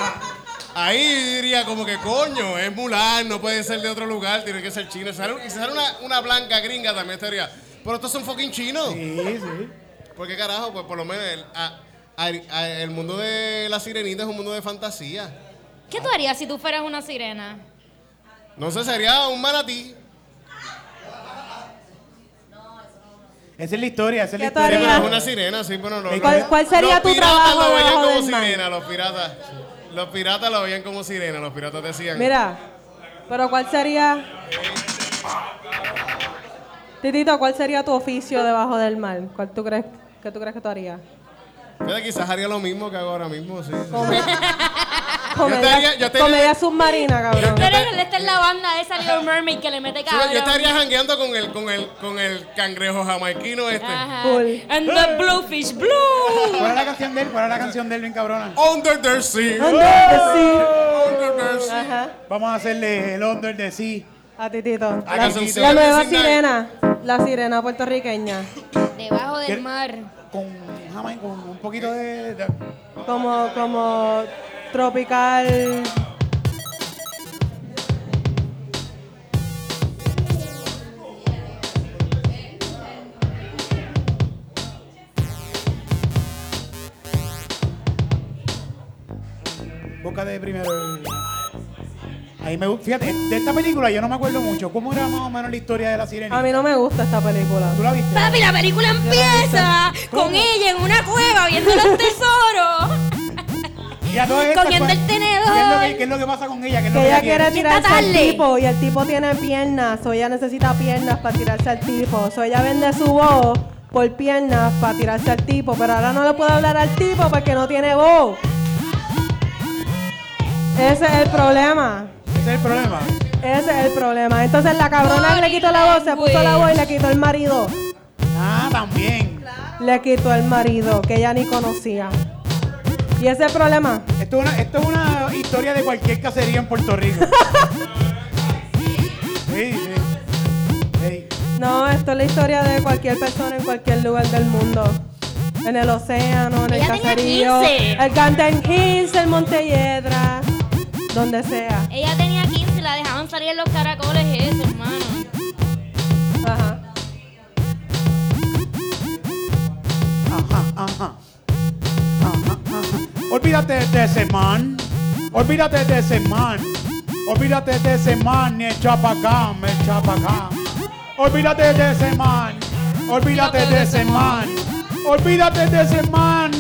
Ahí diría como que coño, es Mulan, no puede ser de otro lugar, tiene que ser chino. Y si sale, y si sale una, una blanca gringa también estaría. Pero estos son fucking chinos. Sí, sí. ¿Por qué carajo? Pues por lo menos el, a- a- a- el mundo de la sirenita es un mundo de fantasía. ¿Qué tú harías si tú fueras una sirena? No sé, sería un manatí. Esa es la historia, esa es la ¿Qué tú historia. Pero es una sirena, sí, pero no. ¿Cuál, cuál sería los tu piratas trabajo lo veían como sirena, los piratas. Los piratas lo veían como sirena, los piratas decían. Mira, pero ¿cuál sería... Titito, ¿cuál sería tu oficio debajo del mar? ¿Cuál tú crees, qué tú crees que tú harías? Fíjate, quizás haría lo mismo que hago ahora mismo, sí. sí. Comedia, estaría- yo estaría- comedia submarina, cabrón. Pero esta es la banda esa Little Mermaid que le mete Sí, cabrón. yo estaría jangueando con el, con el, con el cangrejo jamaiquino este. Ajá. Cool. And the bluefish blue. ¿Cuál es la canción de él? ¿Cuál es la canción de él, bien cabrona? Under the sea. Under the sea. Under the sea. Ajá, Vamos a hacerle el Under the Sea. A Titito. La, nueva sirena. La sirena puertorriqueña. Debajo del mar. Con, con un poquito de. Como, como tropical. Boca de primero. Ahí me fíjate, de esta película yo no me acuerdo mucho. ¿Cómo era más o menos la historia de la sirenita? A mí no me gusta esta película. ¿Tú la viste? Papi, la película empieza con ella en una cueva viendo los tesoros. Y a todas estas, cogiendo ¿cuál- el tenedor. ¿Qué es, lo que, qué es lo que pasa con ella? ¿Qué es lo Que ella quiere tirarse al tipo y el tipo tiene piernas, o ella necesita piernas para tirarse al tipo. O ella vende su voz por piernas para tirarse al tipo, pero ahora no le puede hablar al tipo porque no tiene voz. Ese es el problema. Ese es el problema. Ese es el problema. Entonces la cabrona que le quitó la voz, se puso la voz y le quitó el marido. Ah, también. Le quitó el marido, que ella ni conocía. Y ese es el problema. Esto es, una, esto es una historia de cualquier cacería en Puerto Rico. sí, sí. Sí. No, esto es la historia de cualquier persona en cualquier lugar del mundo. En el océano, en el Ella caserío, 15. el Canten Hills, el Montelledra, donde sea. Ella tenía 15 y la dejaban salir en los caracoles eso, hermano. Ajá. Ajá, ajá. Ajá, ajá. Olvídate de ese man. Olvídate de ese man. Olvídate de ese man, ni echa pa' acá, me echa pa' acá. Olvídate de ese man. Olvídate de ese man. Olvídate de ese man.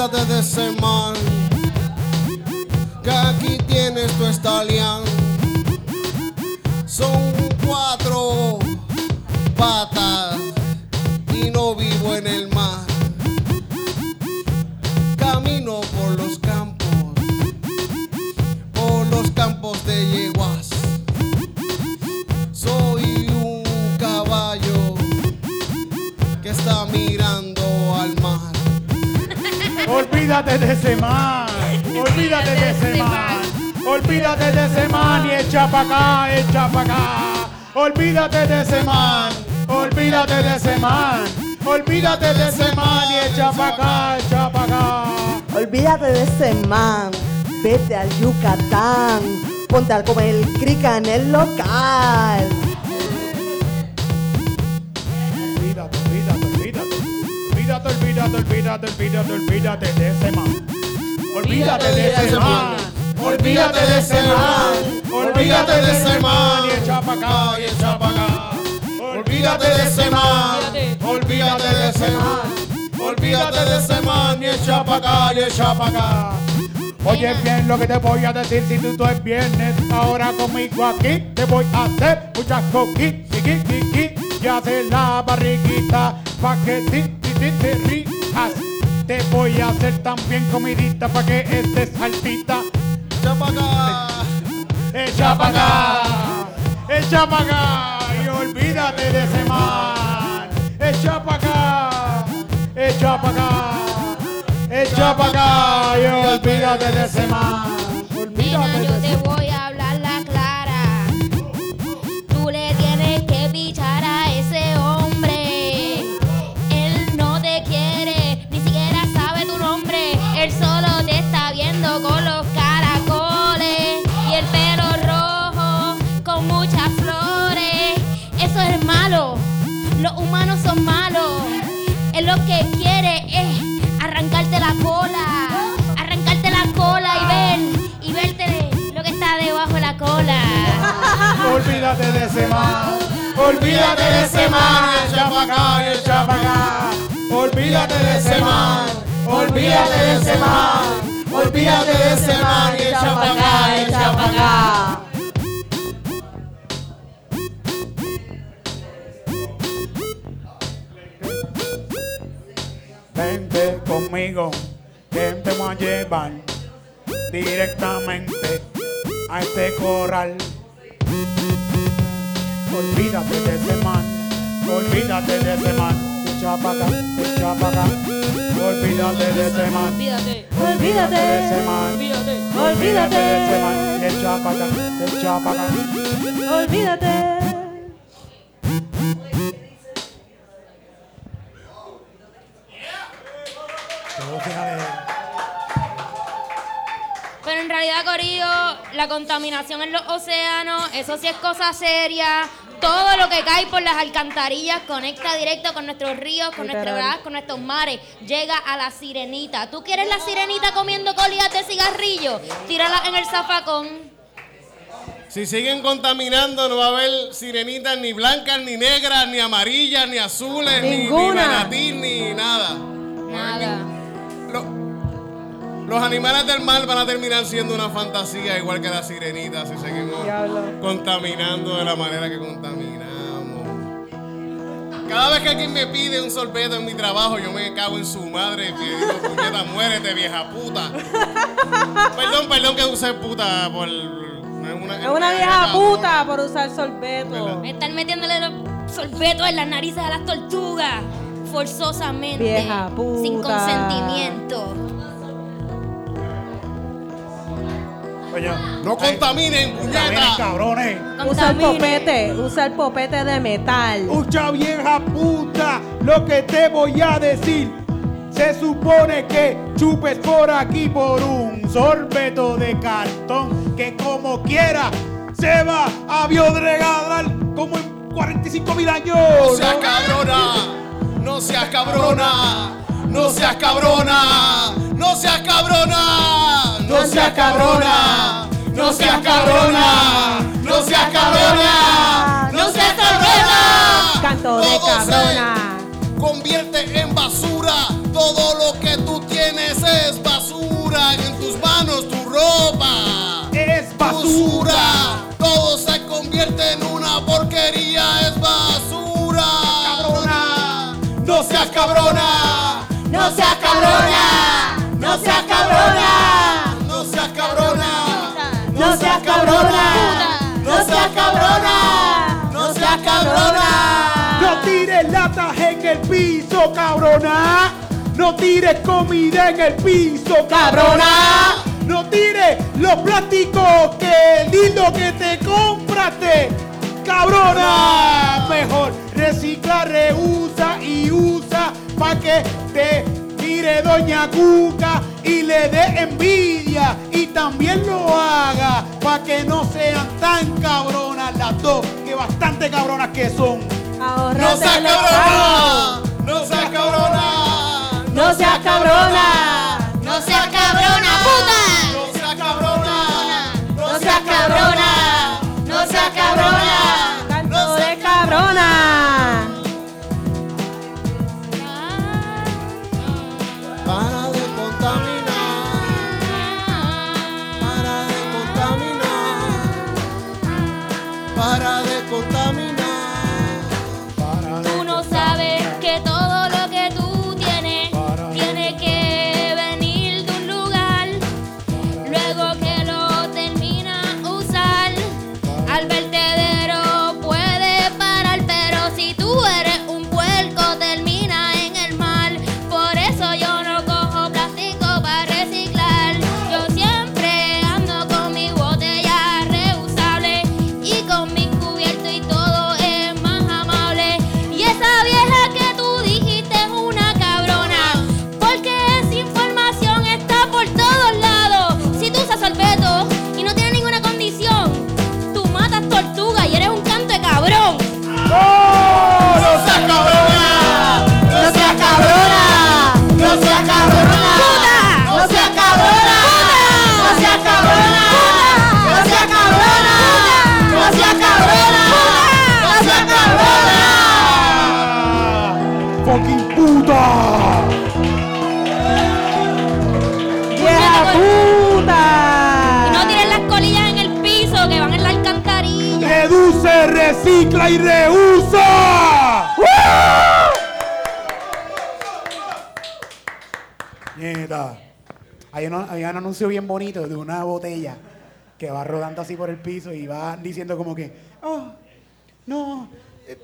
De ese man. Que aquí tienes tu estalián. Son cuatro patas y no vivo en el mar. Camino por los campos, por los campos de yeguas. Soy un caballo que está mirando. Olvídate de ese man. Olvídate de ese man. Olvídate de ese man y echa pa' acá, echa pa' acá. Olvídate de ese man. Olvídate de ese man. Olvídate de ese man y echa pa' acá, echa pa' acá. Olvídate de ese man. Vete al Yucatán. Ponte a comer el crica en el local. Olvídate, olvídate. Olvídate, olvídate, olvídate, de ese man. Olvídate de ese man. Olvídate de ese man. Olvídate de ese man y echa pa' acá, y echa pa' acá. Olvídate de ese man. Olvídate de ese man. Olvídate de ese man y echa pa' acá, y echa pa' acá. Oye bien lo que te voy a decir si tú, tú es viernes Ahora conmigo aquí te voy a hacer muchas coquis, tiqui Y hacer la barriguita pa' que ti, ti, ti, te rías Te voy a hacer también comidita pa' que estés altita Echa pa' acá. Echa pa' acá, echa pa' acá Y olvídate de ese man. Echa pa' acá, echa pa' acá. Echa pa' acá y olvídate de ese Nena, Olvídate yo te voy a hablar la clara. Tú le tienes que pichar que quiere es arrancarte la cola. Arrancarte la cola y ver, y verte lo que está debajo de la cola. Olvídate de ese man, olvídate de ese man, echa pa' acá, echa pa' acá. Olvídate de ese man, olvídate de ese man, olvídate de ese acá, echa pa' acá. Vente conmigo, que te voy a llevar directamente a este corral. Olvídate de ese man, olvídate de ese man, echa pa' acá, echa pa' acá. Olvídate de ese man, Olvídate. olvídate de ese man, Olvídate. olvídate de ese man, echa pa' acá, echa pa' acá. Olvídate. Realidad, Corillo, la contaminación en los océanos, eso sí es cosa seria. Todo lo que cae por las alcantarillas conecta directo con nuestros ríos, con nuestras con nuestros mares. Llega a la sirenita. ¿Tú quieres la sirenita comiendo colitas de cigarrillo? Tírala en el zafacón. Si siguen contaminando, no va a haber sirenitas ni blancas, ni negras, ni amarillas, ni azules, ni- ni, manatí, ni nada. Nada. Los animales del mar van a terminar siendo una fantasía, igual que las sirenitas, si seguimos Diablo. contaminando de la manera que contaminamos. Cada vez que alguien me pide un sorbeto en mi trabajo, yo me cago en su madre y digo, puñeta, muérete, vieja puta. perdón, perdón que use puta por... Es una, Es una vieja puta por usar sorbeto. Me están metiéndole los sorbetos en las narices a las tortugas. Forzosamente. Vieja puta. Sin consentimiento. No contaminen, puñeta. cabrones. Usa el popete, usa el popete de metal. Escucha vieja puta lo que te voy a decir. Se supone que chupes por aquí por un sorbeto de cartón que como quiera se va a biodegradar como en 45 mil años. No seas cabrona, no seas cabrona, no seas cabrona, no seas cabrona, no seas cabrona, no seas cabrona, no seas cabrona, no seas cabrona. Canto de Todo se cabrona. Convierte en basura, todo lo que tú tienes es basura, en tus manos tu ropa Es basura. basura. Todo se convierte en una porquería, es basura. Cabrona. No seas cabrona. No seas cabrona. No seas cabrona. No seas cabrona. No seas cabrona. No tires latas en el piso, cabrona. No tires comida en el piso, cabrona. No tires los plásticos que lindo que te compraste, cabrona. Mejor recicla, reusa y usa pa' que te mire Doña Cuca y le dé envidia y también lo haga pa' que no sean tan cabronas las dos, que bastante cabronas que son. No seas cabrona. No seas cabrona. No seas cabrona.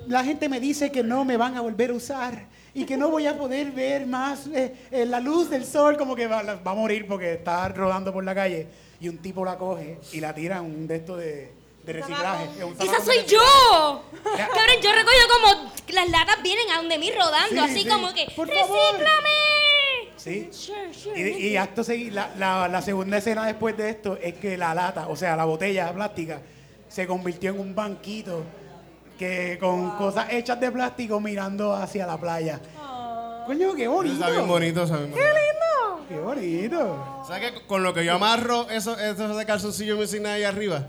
La gente me dice que no me van a volver a usar y que no voy a poder ver más eh, eh, la luz del sol, como que va, va a morir porque está rodando por la calle y un tipo la coge y la tira en un de estos de, de reciclaje. un ¡Esa soy yo! Ya. Cabrón, yo recojo como las latas vienen a donde mí rodando, Sí, así sí. como que. ¡Recíclame! Sí. Sure, sure. Y, y acto seguido, la, la- la segunda escena después de esto es que la lata, o sea, la botella plástica, se convirtió en un banquito que con cosas hechas de plástico mirando hacia la playa. Coño, qué bonito. Está bien bonito, está bien bonito. Qué bonito. ¿Sabes que con lo que yo amarro esos eso de calzoncillo Music Night ahí arriba?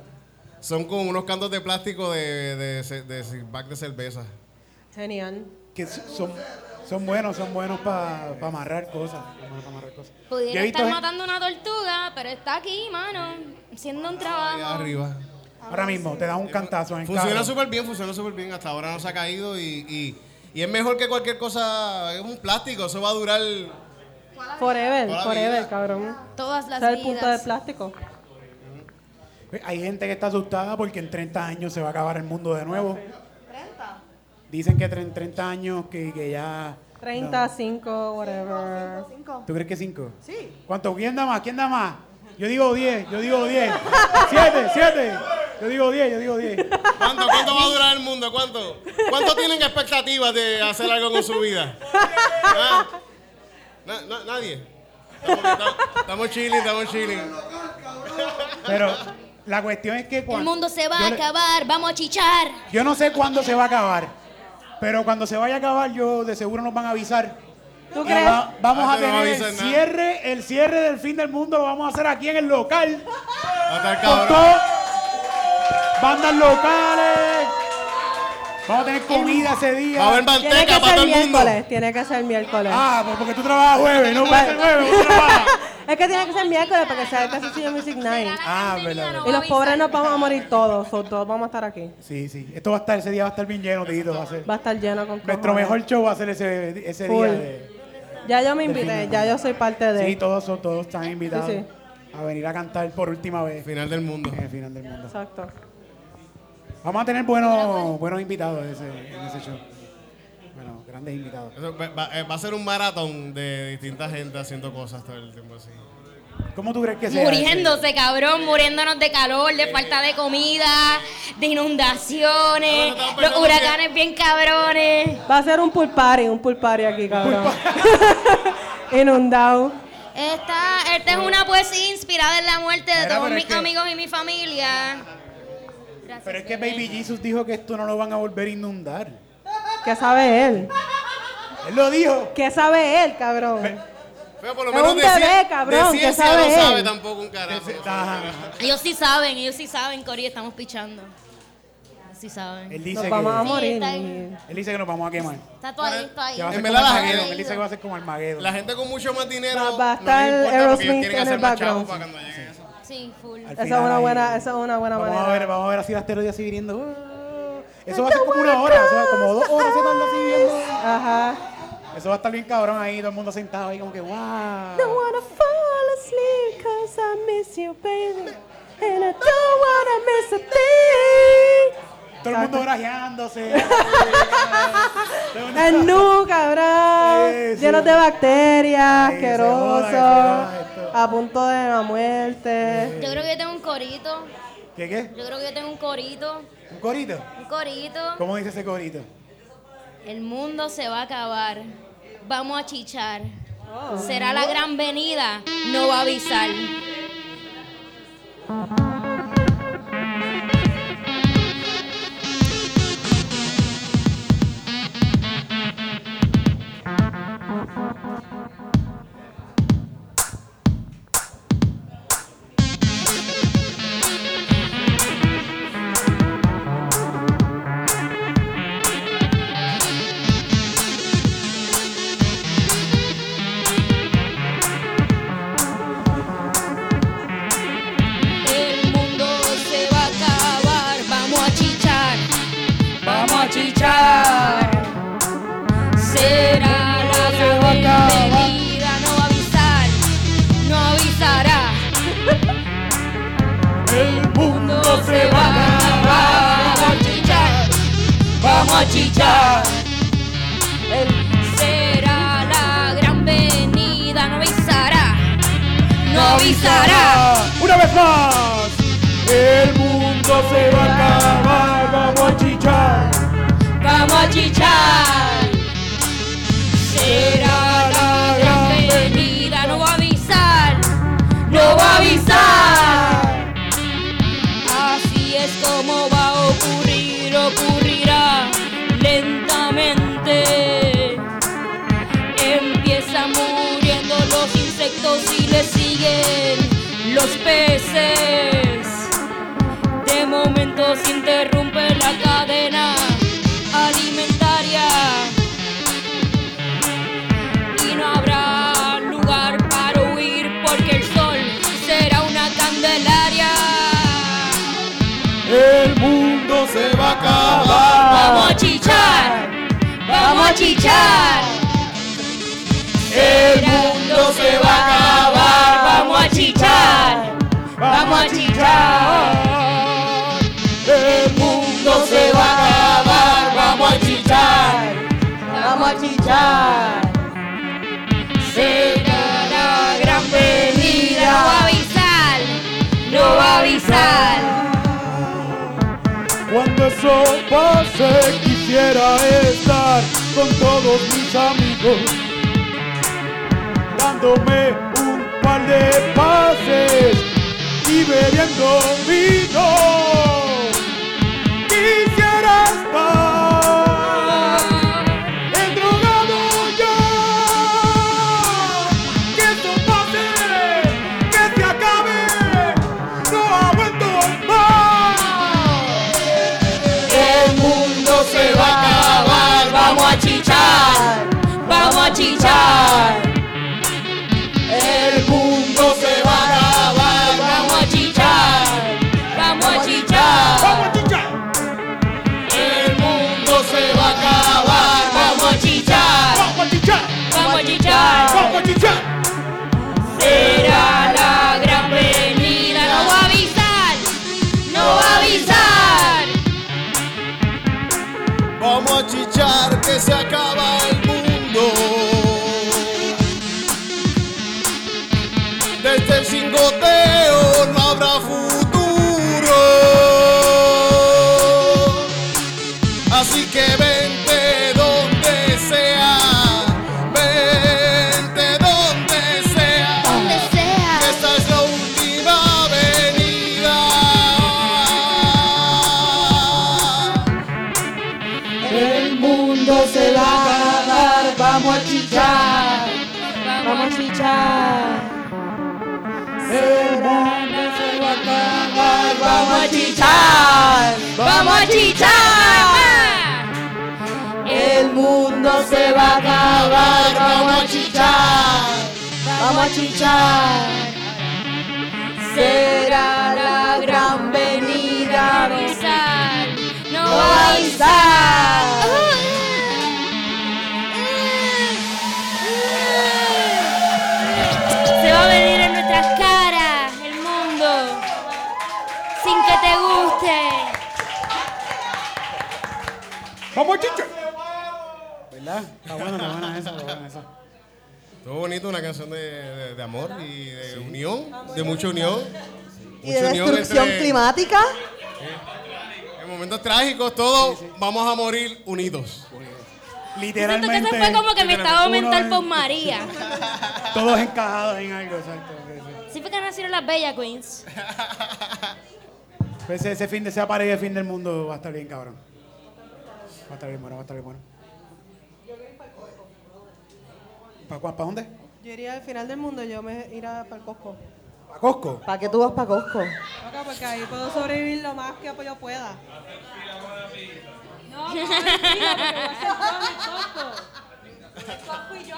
Son como unos cantos de plástico de, de, de, ce- back de cerveza. Genial. Que son, son buenos, son buenos para amarrar cosas. pa' amarrar cosas. Pudiera estar matando una tortuga, pero está aquí, mano, haciendo un trabajo. Ahí arriba. Ahora mismo, te da un cantazo en Funciona súper bien, funciona súper bien. Hasta ahora no se ha caído y, y, y es mejor que cualquier cosa. Es un plástico, eso va a durar. Forever, forever, cabrón. Todas las es el punto de vidas. plástico. Hay gente que está asustada porque en 30 años se va a acabar el mundo de nuevo. Dicen que en 30 años que, que ya... 35, whatever. Cinco. ¿Tú crees que 5? Sí. ¿Cuánto? ¿Quién da más? ¿Quién da más? Yo digo 10, yo digo 10. 7, 7. Yo digo 10, yo digo 10. ¿Cuánto, ¿Cuánto va a durar el mundo? ¿Cuánto? ¿Cuánto tienen expectativas de hacer algo con su vida? ¿Ah? Na- na- nadie. Estamos, chilling, estamos chilling. Pero la cuestión es que El cuando... mundo se va a le- acabar, vamos a chichar. Yo no sé cuándo se va a acabar, pero cuando se vaya a acabar, yo de seguro nos van a avisar. ¿Tú crees? va- vamos a Antes no tener el nada. cierre, el cierre del fin del mundo lo vamos a hacer aquí en el local. A Con todo, bandas locales. Vamos a tener comida ese día. Va a haber Tiene que manteca para ser todo el mundo. miércoles, tiene que ser miércoles. Ah, pues porque tú trabajas jueves, no puede ser jueves, tú trabajas. Es que tiene que ser miércoles para que sea el Castillo Music Night. Ah, verdad. Y los pobres nos vamos a morir todos, o todos vamos a estar aquí. Sí, sí. Esto va a estar, ese día va a estar bien lleno, Tito. Va a ser. Va a estar lleno con Nuestro cojones. mejor show va a ser ese, ese Full. día. De, Ya yo me invité, ya yo soy parte de. sí, todos, son- todos están invitados Sí, a venir a cantar por última vez Final del mundo. en el final del mundo. Exacto. Vamos a tener buenos, buenos invitados en ese, en ese show. Bueno, grandes invitados. Eso va, va- eh, va a ser un maratón de distinta gente haciendo cosas todo el tiempo así. ¿Cómo tú crees que sea? Muriéndose, cabrón, muriéndonos de calor, de falta de comida, de inundaciones, los huracanes bien cabrones. Va a ser un pool party, un pool party aquí, cabrón. Inundado. Esta, esta es una poesía inspirada en la muerte de Mira, todos pero mis es que- amigos y mi familia. Pero es que Baby Jesus dijo que esto no lo van a volver a inundar. ¿Qué sabe él? Él lo dijo. ¿Qué sabe él, cabrón? Pero por lo Es menos un de, bebé, cien- cabrón, de ¿qué sabe no él? sabe tampoco un carajo. Ellos sí saben, ellos sí saben, Cori, estamos pichando. Sí saben. Él dice Nos que, vamos a Sí, morir. bien. él dice que nos vamos a quemar. Está todo ahí, está ahí. Que a En verdad, la gente- Él dice que va a ser como Armageddon. La gente con mucho más dinero Va- va a no estar porque Aerosmith ellos quieren en hacer el más chavos background. para cuando llegue eso. Sí, full. Al Esa es final una ahí- buena, esa es una buena Vamos manera. a ver, vamos a ver así el asteroide así viniendo. Uh, Eso va a ser como una hora, eso va- como dos horas se tarda así viendo. Ajá. Eso va a estar bien cabrón ahí, todo el mundo sentado ahí como que wow. Don't wanna fall asleep 'cause I miss you, baby. And I don't wanna miss a thing. Todo el mundo grajeándose. Todo el mundo- El nu, cabrón. Sí, sí. Llenos de bacterias, Ay, asqueroso. joda, joda. A punto de la muerte. Yo creo que yo tengo un corito. ¿Qué qué? Yo creo que yo tengo un corito. ¿Un corito? Un corito. ¿Cómo dice ese corito? El mundo se va a acabar. Vamos a chichar. Oh. Será la gran venida. No va a avisar. Será la gran venida. No avisará. No avisará. Una vez más. El mundo se va a acabar, vamos a chichar. Vamos a chichar. Será los peces. De momento se interrumpe la cadena alimentaria y no habrá lugar para huir porque el sol será una candelaria. El mundo se va a acabar. Vamos a chichar, vamos a chichar. El mundo se va a acabar, eso pase quisiera estar con todos mis amigos dándome un par de pases y bebiendo vino. Se acaba chichar, vamos a chichar. El mundo se va a acabar. Vamos a chichar. Vamos a chichar. Será la gran venida. avisar, no No va a avisar. Se va a venir en nuestras caras el mundo sin que te guste. Vamos a chichar. ¿Verdad? Está buena, está buena esa, está buena esa. Estuvo bonito, una canción de, de- de amor y de unión, de mucha unión. Y de Mucha unión destrucción entre- climática. En momentos trágicos, todos vamos a morir unidos. Siento que Literalmente. eso fue como que me estaba uno mental en- por María. Todos encajados en algo, exacto. sí, sí. Sí fue que nacieron las Bella Queens. Pues ese, ese fin de esa pared de fin del mundo va a estar bien, cabrón. Va a estar bien bueno, va a estar bien bueno. ¿Para, ¿Para dónde? Yo iría al final del mundo, yo me iría para el Costco. ¿Para Costco? ¿Para qué tú vas para Costco? Acá, porque ahí puedo sobrevivir lo más que yo pueda. No, no. El Costco y yo.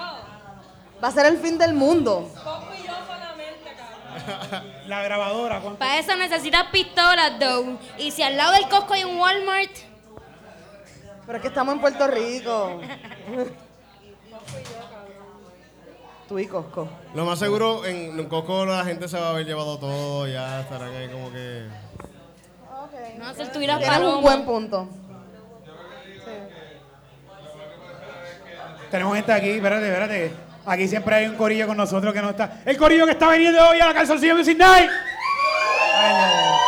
Va a ser el fin del mundo. Costco y yo solamente, cabrón. La grabadora, ¿cuánto? Para eso necesitas pistolas, though. Y si al lado del Costco hay un Walmart, Pero es que estamos en Puerto Rico. Tú y Costco. Lo más seguro, en, en Coco la gente se va a haber llevado todo, ya estarán ahí como que... no vas a hacer tu ir a Tienes un buen punto. Tenemos gente aquí, espérate, espérate. Aquí siempre hay un corillo con nosotros que no está. El corillo que está viniendo hoy a la calzoncilla Music Night. Ay, ay, ay.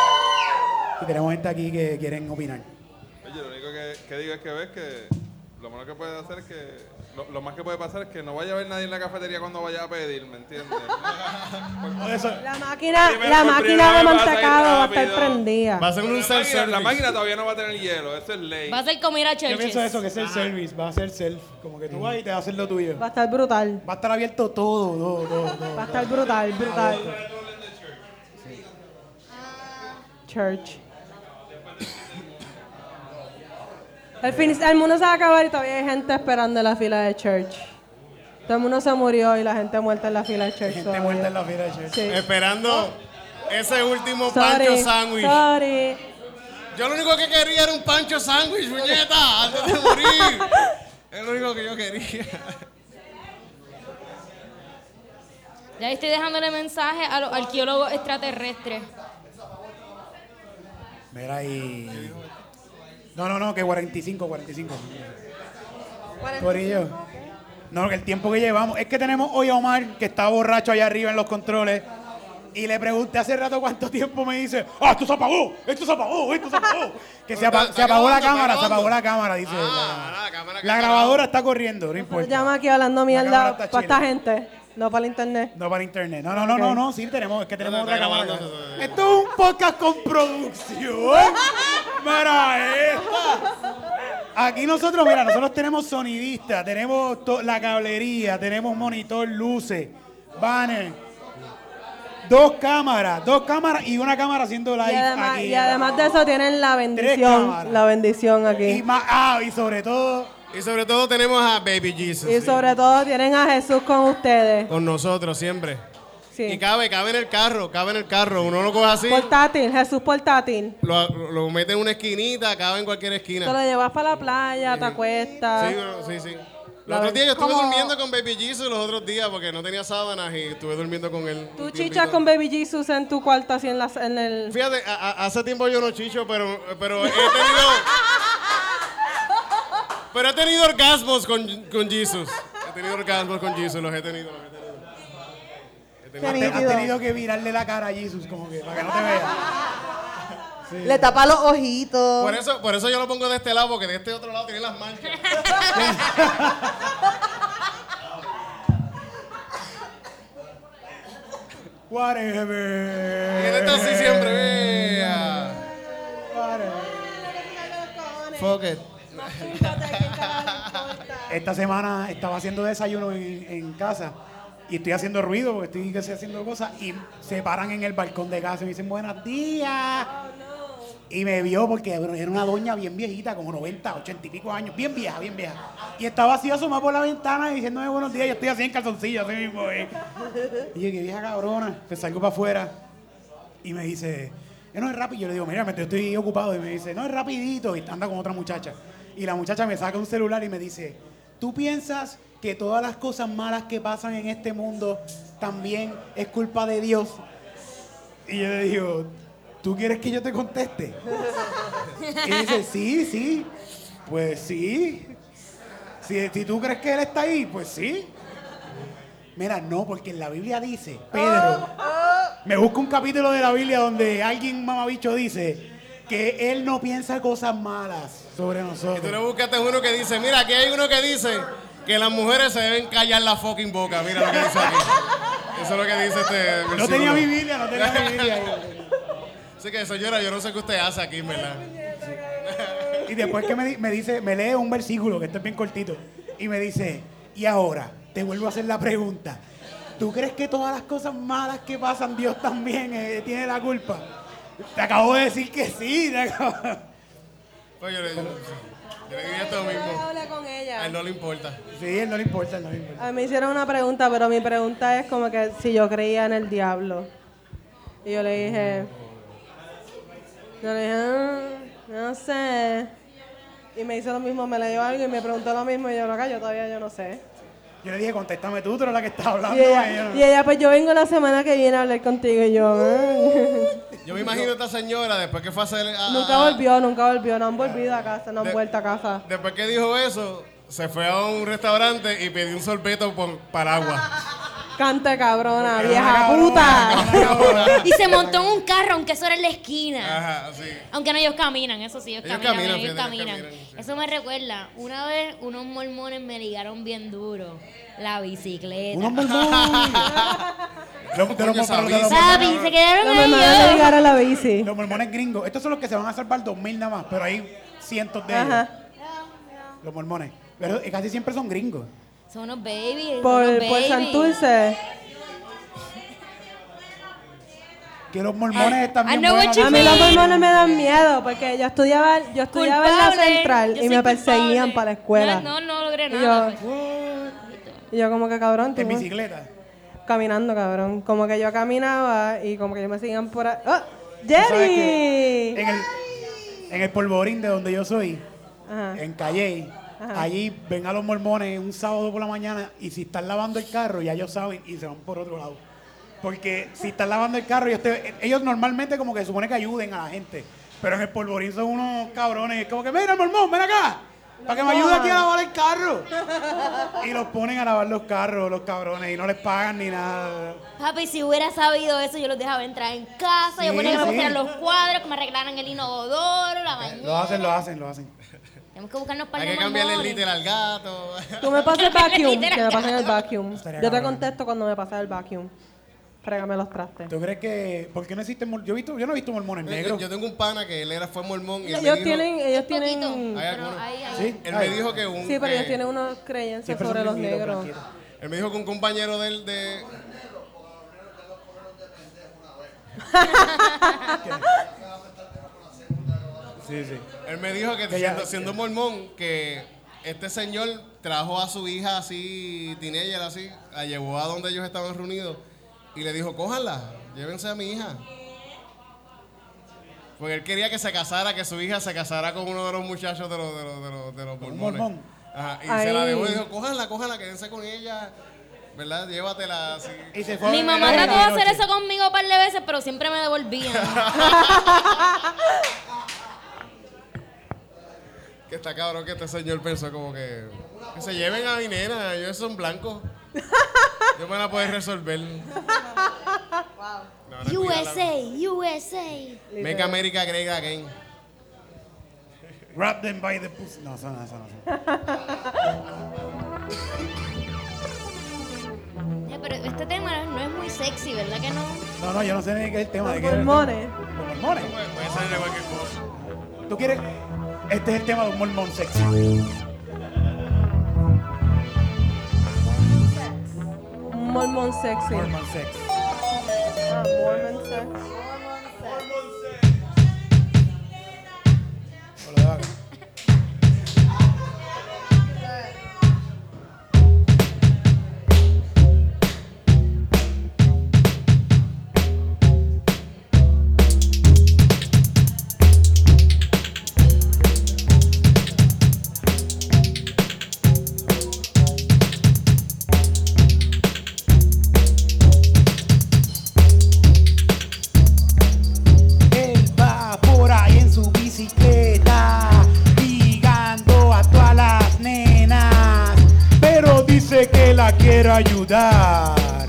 Y tenemos gente aquí que quieren opinar. Que, digo es que ves que lo malo que puede hacer es que. Lo, lo más que puede pasar es que no vaya a haber nadie en la cafetería cuando vaya a pedir, ¿me entiendes? La máquina, Primero, la máquina de mantecado va a estar prendida. Va a ser un la, máquina, la self-service. máquina todavía no va a tener hielo, eso es ley. Va a ser como ir a yo pienso eso, que es el service, va a ser self. Como que tú vas y te vas a hacer lo tuyo. Va a estar brutal. Va a estar abierto todo, todo, todo, todo. Va a estar brutal, brutal. church. El, fin, el mundo se va a acabar y todavía hay gente esperando en la fila de church. Todo el mundo se murió y la gente muerta en la fila de church. Gente todavía. muerta en la fila de church. Sí. Esperando ese último pancho Sorry, sándwich. sorry. Yo lo único que quería era un pancho sándwich, muñeta, antes de morir. Es lo único que yo quería. Ya estoy dejándole mensaje a los arqueólogos extraterrestres. Mira ahí. No, no, no, que 45, 45. Corillo. No, que el tiempo que llevamos. Es que tenemos hoy a Omar, que está borracho allá arriba en los controles. Y le pregunté hace rato cuánto tiempo me dice, ah, esto se apagó, esto se apagó, esto se apagó. Que se, apa- Está se apagó la cámara, se apagó la cámara, dice. Ah, la, la cámara que la está grabadora está corriendo, no importa. Llama aquí hablando cámara mierda está para esta gente, no para el internet. No para internet. No, no, no, no, no, sí tenemos, es que tenemos otra cámara. grabando. Esto es un podcast con producción. Mira esta. Aquí nosotros, mira, nosotros tenemos sonidista, tenemos la cablería, tenemos monitor, luces, banner, dos cámaras, dos cámaras y una cámara haciendo live Y además, aquí. y además de eso tienen la bendición, la bendición Y aquí. más- ah, y sobre todo, Y sobre todo tenemos a Baby Jesus. Y sí. sobre todo tienen a Jesús con ustedes. Con nosotros siempre. Y cabe, cabe en el carro, cabe en el carro. Uno lo coge así, Portátil, Jesús portátil. lo, lo mete en una esquinita, cabe en cualquier Te lo esquina. llevas para la playa, te acuestas. Sí, bueno, sí, sí. Los otros días yo estuve durmiendo con Baby Jesus los otros días porque no tenía sábanas y estuve durmiendo con él. Tú chichas con Baby Jesus en tu cuarto así en, la, en el... Fíjate, a- a- hace tiempo yo no chicho, pero, pero he tenido. pero he tenido orgasmos con, con Jesus. He tenido orgasmos con Jesus, los he tenido, los he tenido. He Qué tenido- has nítido. tenido que virarle la cara a Jesus, como que, para que no te vea. Le tapa los ojitos. Por eso, por eso yo lo pongo de este lado, porque de este otro lado tiene las manchas. Whatever. Y él está así siempre, vea. Fuck it. Esta semana estaba haciendo desayuno en, en casa y estoy haciendo ruido porque estoy que sé, haciendo cosas y se paran en el balcón de casa y me dicen buenos días. Y me vio porque era una doña bien viejita, como 90, 80 y pico años, bien vieja, bien vieja. Y estaba así asomada por la ventana y diciéndome buenos días, yo estoy así en calzoncillo, así mismo. eh. Y yo, qué vieja cabrona, pues salgo para afuera y me dice, "Eh, no es rápido. Yo le digo, mira, me estoy ocupado. Y me dice, no es rapidito. Y anda con otra muchacha. Y la muchacha me saca un celular y me dice, ¿tú piensas que todas las cosas malas que pasan en este mundo también es culpa de Dios? Y yo le digo, ¿tú quieres que yo te conteste? Y dice, sí, sí. Pues sí. Si, si tú crees que Él está ahí, pues sí. Mira, no, porque en la Biblia dice, Pedro, me busca un capítulo de la Biblia donde alguien mamabicho dice que Él no piensa cosas malas sobre Y tú nosotros. buscaste uno que dice, mira, aquí hay uno que dice que las mujeres se deben callar la fucking boca. Mira lo que dice aquí. Eso es lo que dice este No versículo. tenía mi Biblia, no tenía mi Biblia. Así que, señora, yo no sé qué usted hace aquí, ¿verdad? Y después que me, me dice, me lee un versículo, que este es bien cortito, y me dice, y ahora, te vuelvo a hacer la pregunta. ¿Tú crees que todas las cosas malas que pasan, Dios también eh, tiene la culpa? Te acabo de decir que sí. te acabo- Pues yo le, yo le diría esto Yo mismo. hablé con A él no le importa. Sí, él no le importa, él no le importa. A mí me hicieron una pregunta, pero mi pregunta es como que si yo creía en el diablo. Y yo le dije, yo le dije, "Ah, no sé. Y me hizo lo mismo, me leyó algo y me preguntó lo mismo y yo, acá yo todavía yo no sé. Yo le dije, contéstame tú, tú eres la que estás hablando. Y ella, y ella, pues yo vengo la semana que viene a hablar contigo y yo, "Ah". Yo me imagino a esta señora, después que fue a hacer... a- nunca volvió, nunca volvió, no han volvido a casa, no han De- vuelto a casa. Después que dijo eso, se fue a un restaurante y pidió un sorbeto por paraguas. Cante cabrona, vieja cabrona, puta. cabrona. Y se montó en un carro, aunque eso era en la esquina. Ajá, sí. Aunque no, ellos caminan, eso sí, ellos, Ellos caminan, caminan, ellos caminan. sí. Eso me recuerda, una vez unos mormones me ligaron bien duro la bicicleta. Unos mormones. Los, los. Papi, mormones- se quedaron No me ahí. mandan a yo. ligar a la bici. los mormones gringos. Estos son los que se van a salvar 2000 nada más, pero hay cientos de Ajá. ellos. Los mormones. Pero casi siempre son gringos. Son unos babies. Por, unos por babies. Santurce. Que los mormones están I bien know what buenos. you A mí los mormones me dan miedo porque yo estudiaba, yo estudiaba en la central Yo y me perseguían culpable. para la escuela. No, no, no logré Y nada. yo- pues. Y yo como que cabrón, tú En bicicleta. caminando, cabrón. Como que yo caminaba y como que yo me seguían por ahí. ¡Oh! ¿Tú sabes ¡Jerry! En el, en el polvorín de donde yo soy, Ajá. en Calle, Ajá. allí ven a los mormones un sábado por la mañana y si están lavando el carro, ya ellos saben y se van por otro lado. Porque si están lavando el carro, ellos, te- ellos normalmente como que se supone que ayuden a la gente. Pero en el polvorín son unos cabrones. Es como que, mira, mormón, ven acá. Para que me ayude aquí a lavar el carro. Y los ponen a lavar los carros, los cabrones, y no les pagan ni nada. Papi, si hubiera sabido eso, yo los dejaba entrar en casa, yo ponía que me sí. pusieran los cuadros, que me arreglaran el inodoro, la bañera. Lo hacen, lo hacen, lo hacen. Tenemos que buscarnos para Hay que cambiarle el líder al gato. Tú me pasas el vacuum, que me pasen el vacuum. Estaría Yo te cabrón. contesto cuando me pasas el vacuum. Frégame los trastes. ¿Tú crees que.? ¿Por qué no existen mor- Yo, he visto, yo no he visto mormones Yo, negros. yo tengo un pana que él era, fue mormón y él me Ellos dijo, tienen, ellos poquito, tienen... Hay pero ahí, ahí. ¿Sí? él me dijo que un Sí, pero ellos que- tienen unas creencias sobre los negros. blanquitos. él me dijo que un compañero de él de Sí, sí. él me dijo que, Que ya- siendo, mormón que este señor trajo a su hija así teenager así, la llevó a donde ellos estaban reunidos y le dijo, "Cójanla, llévense a mi hija." Porque él quería que se casara, que su hija se casara con uno de los muchachos de los de los de los, de los mormones. mormón. Ajá, y se la dejó y dijo, "Cójanla, cójanla, quédense con ella." ¿Verdad? Llévatela así. Y se fue Mi mamá trató de hacer eso conmigo un par de veces, pero siempre me devolvían. Que está cabrón que este señor pensó como que, que se lleven a mi nena, ellos son blancos. Yo me la puedo resolver. No, no, cuídala. USA, USA. Make America Great Again. Grab them by the pussy. No, eso no, eso no. eso no. Pero este tema no es muy sexy, ¿verdad que no? No, no, yo no sé ni qué es el tema. Los ¿de qué? Los mormones. Puede, puede ser de cualquier cosa. ¿Tú quieres? Este es el tema de un mormón sexy. Un mormón sexy. Mormon sex. Ah, mormon sex. Quiere ayudar.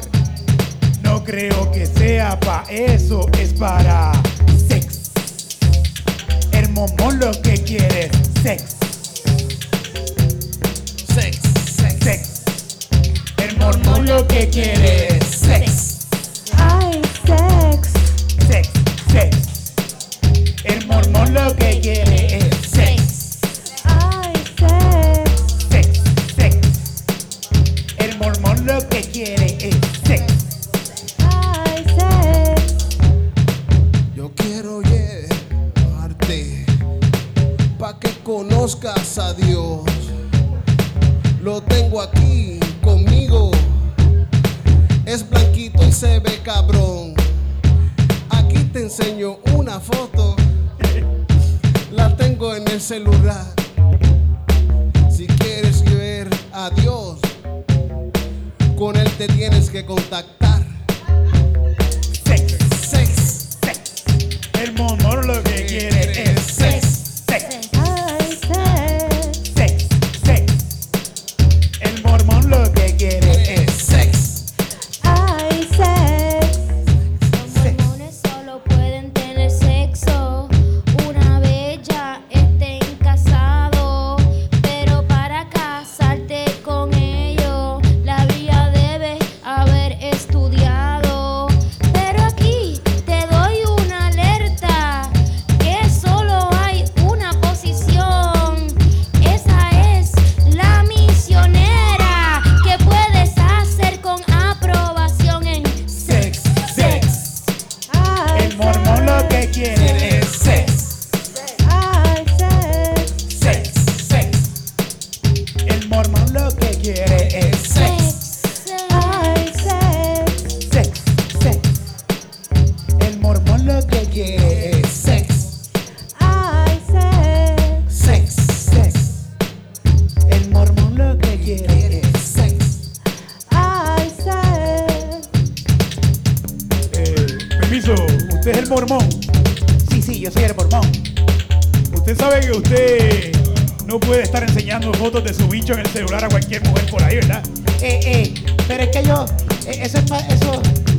No creo que sea pa' eso, es para sex. El momón lo que quiere es sex. Sex, sex, sex. El mormón lo que quiere es sex. Ay, sex. Sex, sex. El mormón lo que quiere es a Dios.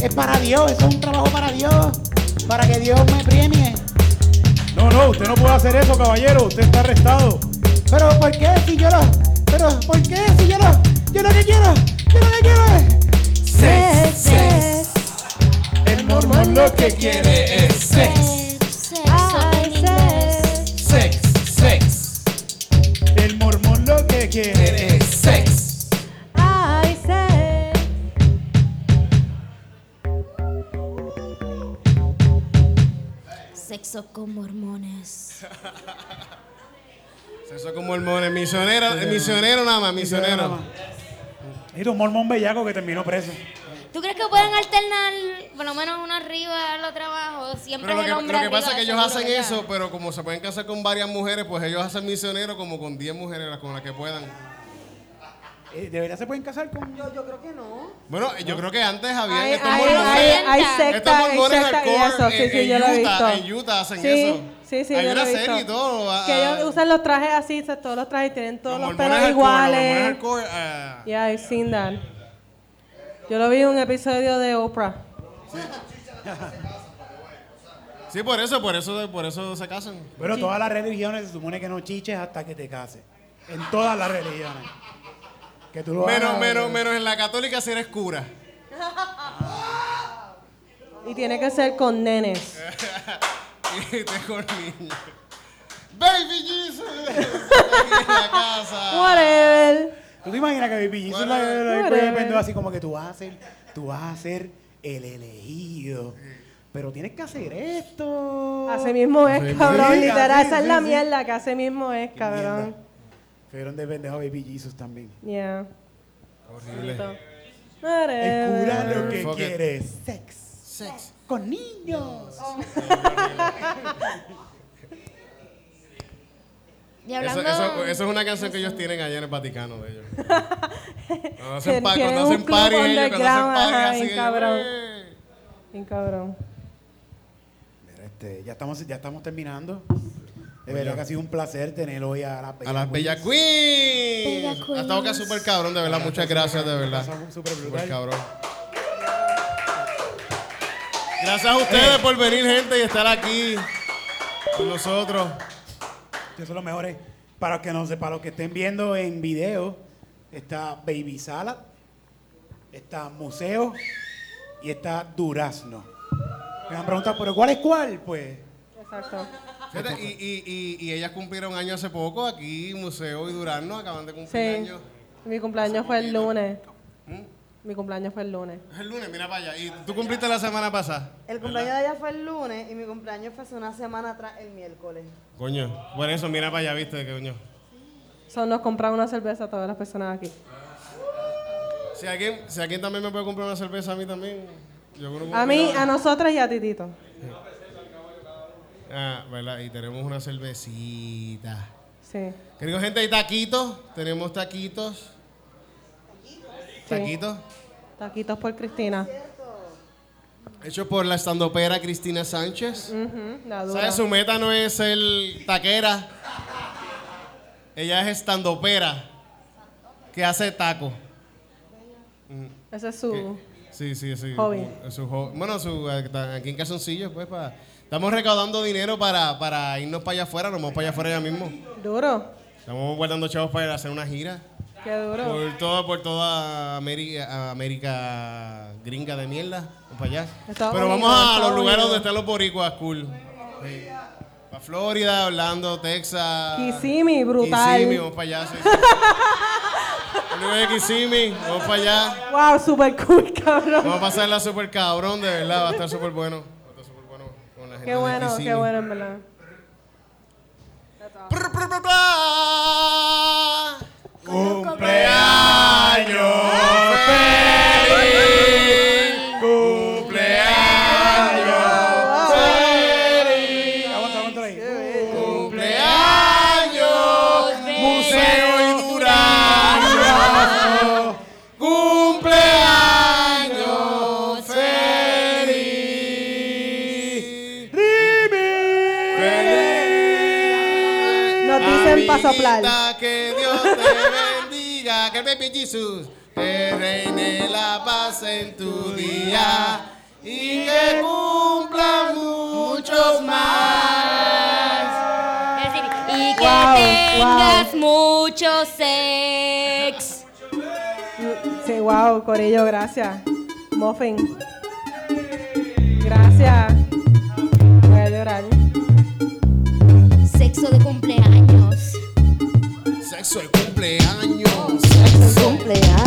Es para Dios, eso es un trabajo para Dios, para que Dios me premie. No, no, usted no puede hacer eso, caballero. Usted está arrestado. Pero ¿por qué si yo lo, pero ¿por qué si yo lo, yo lo que quiero, yo lo que quiero es Sex, sex. El mormón lo que quiere es sex. Sex, sex. El mormón lo que quiere Sexo con mormones. El mon- el misionero, el misionero nada más, misionero. Un mormón bellaco que terminó preso. ¿Tú crees que pueden alternar por lo menos uno arriba al otro abajo? Siempre Pero lo es que, el hombre lo que pasa es que ellos hacen eso, pero como se pueden casar con varias mujeres, pues ellos hacen misioneros como con 10 mujeres, con las que puedan. Eh, ¿De verdad se pueden casar con.? Yo, yo creo que no. Bueno, yo creo que antes había Hay, estos hay, hay, hay Estos sectas, hay mormones sectas y hardcore eso. Sí, en- sí, en yo lo he Utah, visto. en Utah hacen sí, eso. Sí, sí, Hay yo lo una he visto. serie y todo. ah, Que ah, ellos usan los trajes así, se- todos los trajes tienen todos los, mormones pelos hardcore, los iguales. mormones hardcore, ah, Yeah, I've seen that. Yo lo vi en un episodio de Oprah. Sí, por eso, por eso, por eso se casan. Bueno, todas las religiones se supone que no chiches hasta que te cases. En todas las religiones. Que tú lo Menos, hagas- menos, menos en la católica si eres cura. Y tiene que ser con nenes. y te con niños. Baby Jesus. Aquí en la casa. Whatever. ¿Tú te imaginas que Baby Jesus la, la- así como que tú vas a ser, tú vas a ser el elegido? Pero tienes que hacer esto. Así mismo es, cabrón. Literal, esa es la mierda que así mismo es, cabrón. Fueron de pendejo Baby Jesus también. Yeah. Horrible. El cura lo que Fuck quiere es sex. Sex. Con niños. Y Eso, hablando... eso, eso es una canción que ellos tienen allá en el Vaticano de ellos. Cuando hacen, pa- cuando hacen party ellos, cuando hacen party ajá, así, bien cabrón. Bien cabrón. Mira, este, ya estamos, ya estamos terminando. De verdad que ha sido un placer tener hoy a la A las Bella. Bella Ha estado acá súper cabrón, de verdad. Muchas gracias, de verdad. Súper Súper brutal. cabrón. Gracias a ustedes por venir, gente, y estar aquí con nosotros. Eso es lo mejor. eh. Para los que no sepan, los que estén viendo en video, está Baby Salad, está Museo y está Durazno. Me van a preguntar, ¿pero cuál es cuál? Pues Exacto. Fíjate, y, y, y, y ellas cumplieron años hace poco. Aquí, Museo y Durano acaban de cumplir Sí. años. Mi cumpleaños fue el lunes. ¿Mm? Mi cumpleaños fue el lunes. Es el lunes, mira para allá. Y tú cumpliste la semana pasada. El cumpleaños de ella fue el lunes y mi cumpleaños fue hace una semana atrás, el miércoles. Coño, por eso, mira para allá, viste, coño. Son nos compraron una cerveza a todas las personas aquí. Si alguien, si alguien también me puede comprar una cerveza a mí también. Yo creo que A mí, a nosotras y a Titito. Ah, ¿verdad? Y tenemos una cervecita. Sí. Querido gente, hay taquitos. Tenemos taquitos. Taquitos. Taquitos por Cristina. Hechos por la estandopera Cristina Sánchez. La dura. ¿Sabes? Su meta no es ser taquera. Ella es estandopera. Que hace taco. Ese es su... Sí, sí, sí. Hobby. Su bueno, su, aquí en Calzoncillos, pues, para... Estamos recaudando dinero para, para irnos para allá afuera. Nos vamos para allá afuera ya mismo. Duro. Estamos guardando chavos para hacer una gira. Qué duro. Por toda, por toda América, América gringa de mierda. Vamos para allá. Estados Pero Unidos, vamos a Estados los lugares Unidos. donde están los boricuas, cool. Para Florida, Orlando, Texas. Kissimmee, brutal. Kissimmee, vamos para allá. Sí, sí. El lugar de Kissimmee, vamos para allá. Wow, super cool, cabrón. Vamos a pasarla súper cabrón, de verdad. Va a estar súper bueno. Bueno la Qué bueno, qué bueno, en verdad. Cumpleaños soplar. Que Dios te bendiga, que el baby Jesus te reine la paz en tu día y que cumpla muchos más. Es decir, y que Wow, tengas mucho sex. Sí, wow, Corillo, gracias. Muffin. Gracias. Voy a llorar. Sexo de cumpleaños. De cumpleaños, sexo, cumpleaños.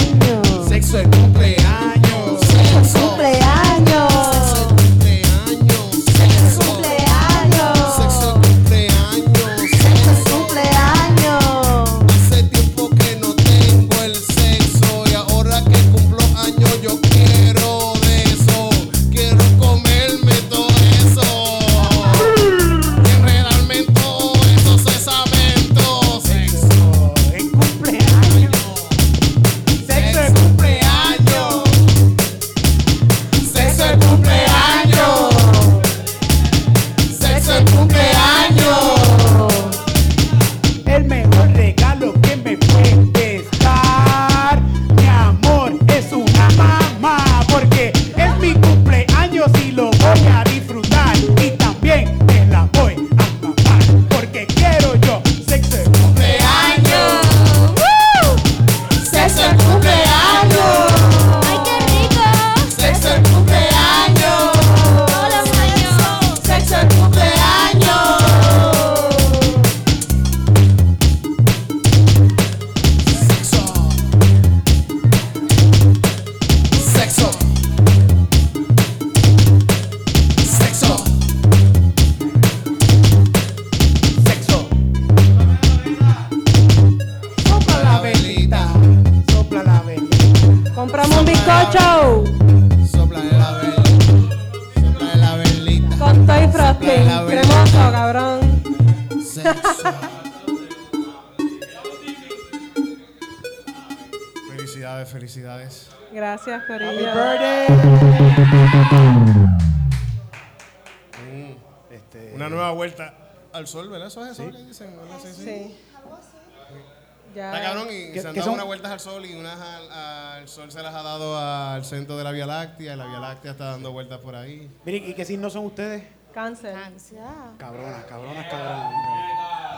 Vueltas al sol y unas al, al sol se las ha dado al centro de la Vía Láctea y la Vía Láctea está dando vueltas por ahí. Miren, ¿y qué signos son ustedes? Cáncer. Ya. Cabronas, cabronas, cabronas.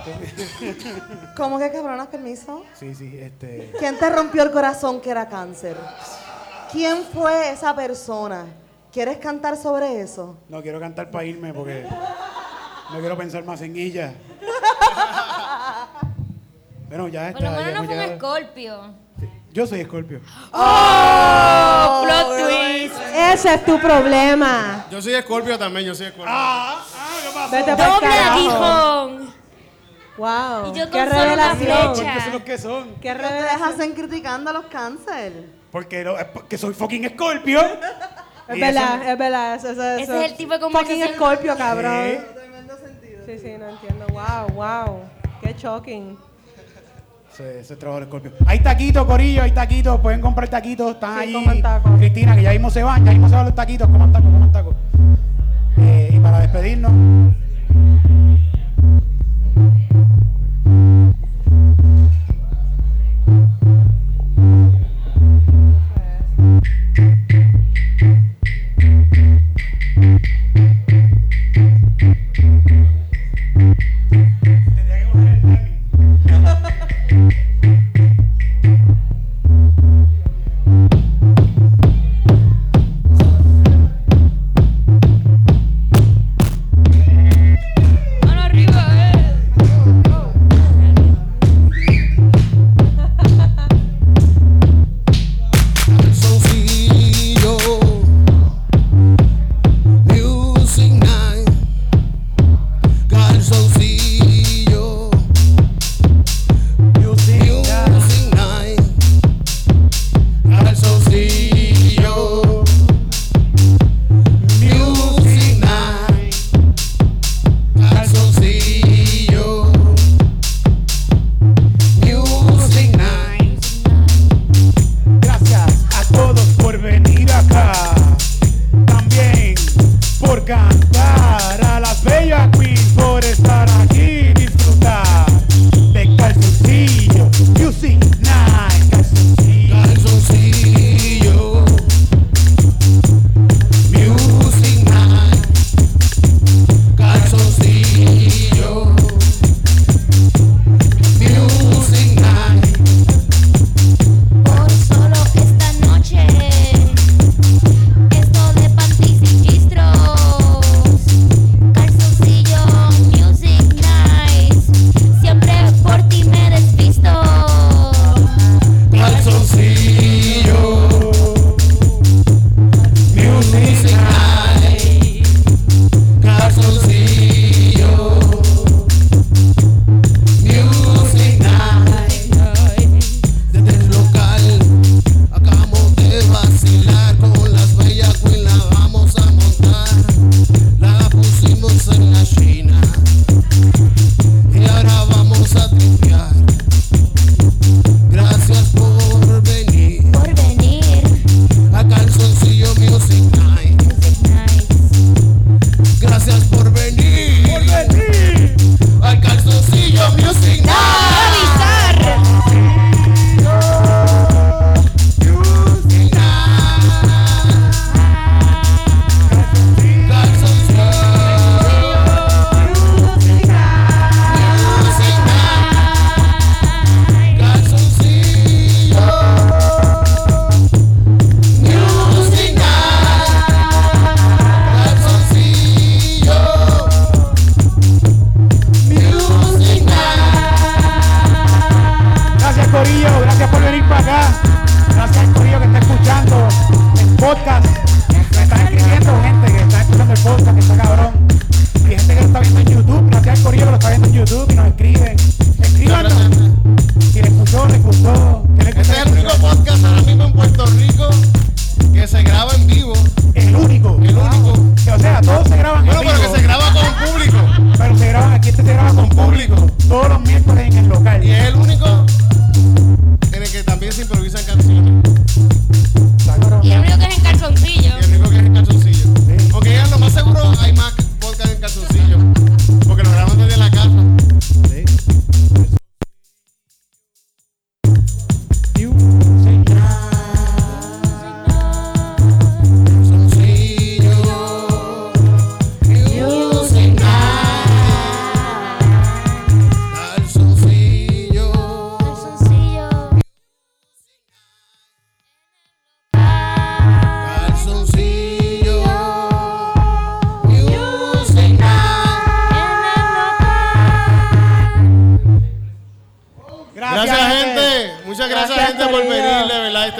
¿Cómo que cabronas, permiso? Sí, sí, este. ¿Quién te rompió el corazón que era cáncer? ¿Quién fue esa persona? ¿Quieres cantar sobre eso? No quiero cantar para irme porque no quiero pensar más en ella. Bueno, ya está. Por lo menos no fue un escorpio. Yo soy Escorpio. ¡Oh! ¡Plot twist! Ese es tu problema. Yo soy Escorpio también, yo soy Escorpio. Ah, ah, ¿qué pasó? Vete ¡Doble carajo. aguijón! Wow. Y yo qué con solo una revelación. flecha. ¿Qué son los que son? Qué ¿Qué ustedes revelación. hacen criticando a los cáncer? Porque, no, es porque soy fucking Escorpio. Es Y verdad, es verdad. Eso, eso, Ese eso. es el tipo de Fucking conversación- escorpio, cabrón. Sí. Sí, sí, no entiendo. Wow, wow. Qué shocking. Ese, ese es trabajo Escorpio. Hay taquitos, Corillo, hay taquitos. Pueden comprar taquitos. Están Sí, ahí. tacos. Cristina, que ya mismo se van. Ya mismo se van los taquitos. Coman tacos, coman tacos. Eh, y para despedirnos.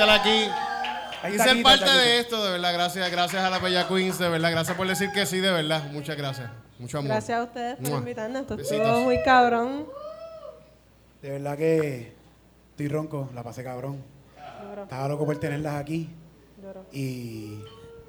Estar aquí. Y ser parte de esto, de verdad. Gracias, gracias a la Bella Queens, de verdad. Gracias por decir que sí, de verdad. Muchas gracias. Mucho amor. Gracias a ustedes por Mua. invitarnos. Esto estuvo muy cabrón. De verdad que estoy ronco, la pasé cabrón. Duro, Estaba loco por tenerlas aquí. duro. Y.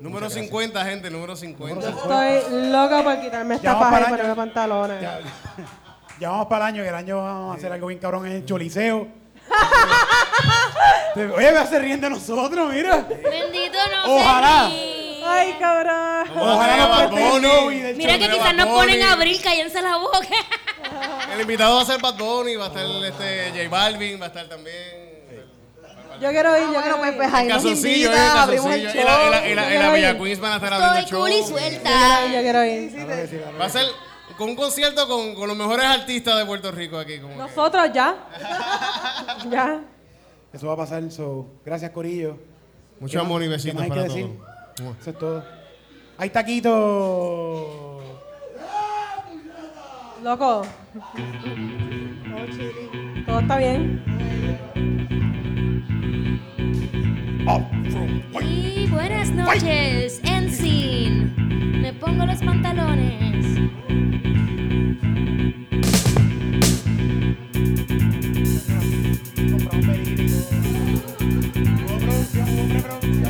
Número Muchas gracias. 50, gente, número 50. Estoy loca por quitarme esta paja y ponerme pantalones. Ya, ya vamos para el año, que el año vamos a hacer algo bien cabrón en el Choliseo. Oye, me se ríen de nosotros, mira. Bendito no Ojalá. Ay, cabrón. A Ojalá a nos Bad el Bunny. Mira que quizás nos ponen a abrir, cállense la boca. El invitado va a ser Bad Bunny, va a estar este J Balvin, va a estar también. Yo quiero ir, yo Bueno, quiero pues, ir. pues ahí nos eh, invitan, abrimos el calzoncillo. Y la, y la, y la, y la show. Bella Queens van a estar abriendo Estoy cool y show. suelta. Yo quiero ir. Va a ser con un concierto con, con los mejores artistas de Puerto Rico aquí. Como que- Nosotros ya. ya. Eso va a pasar. So, gracias, Corillo. Mucho ¿Qué amor más- y besitos hay para todos. Eso es todo. Ahí está Quito. Loco. Todo está bien. Y buenas noches, Ensign. Me pongo los pantalones.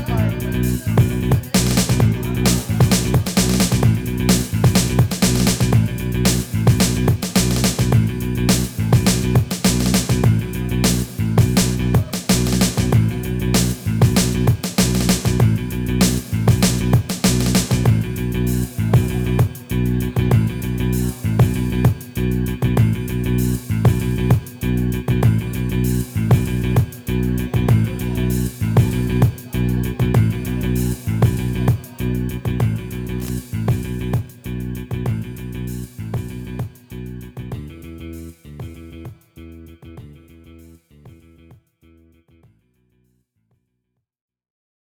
apart.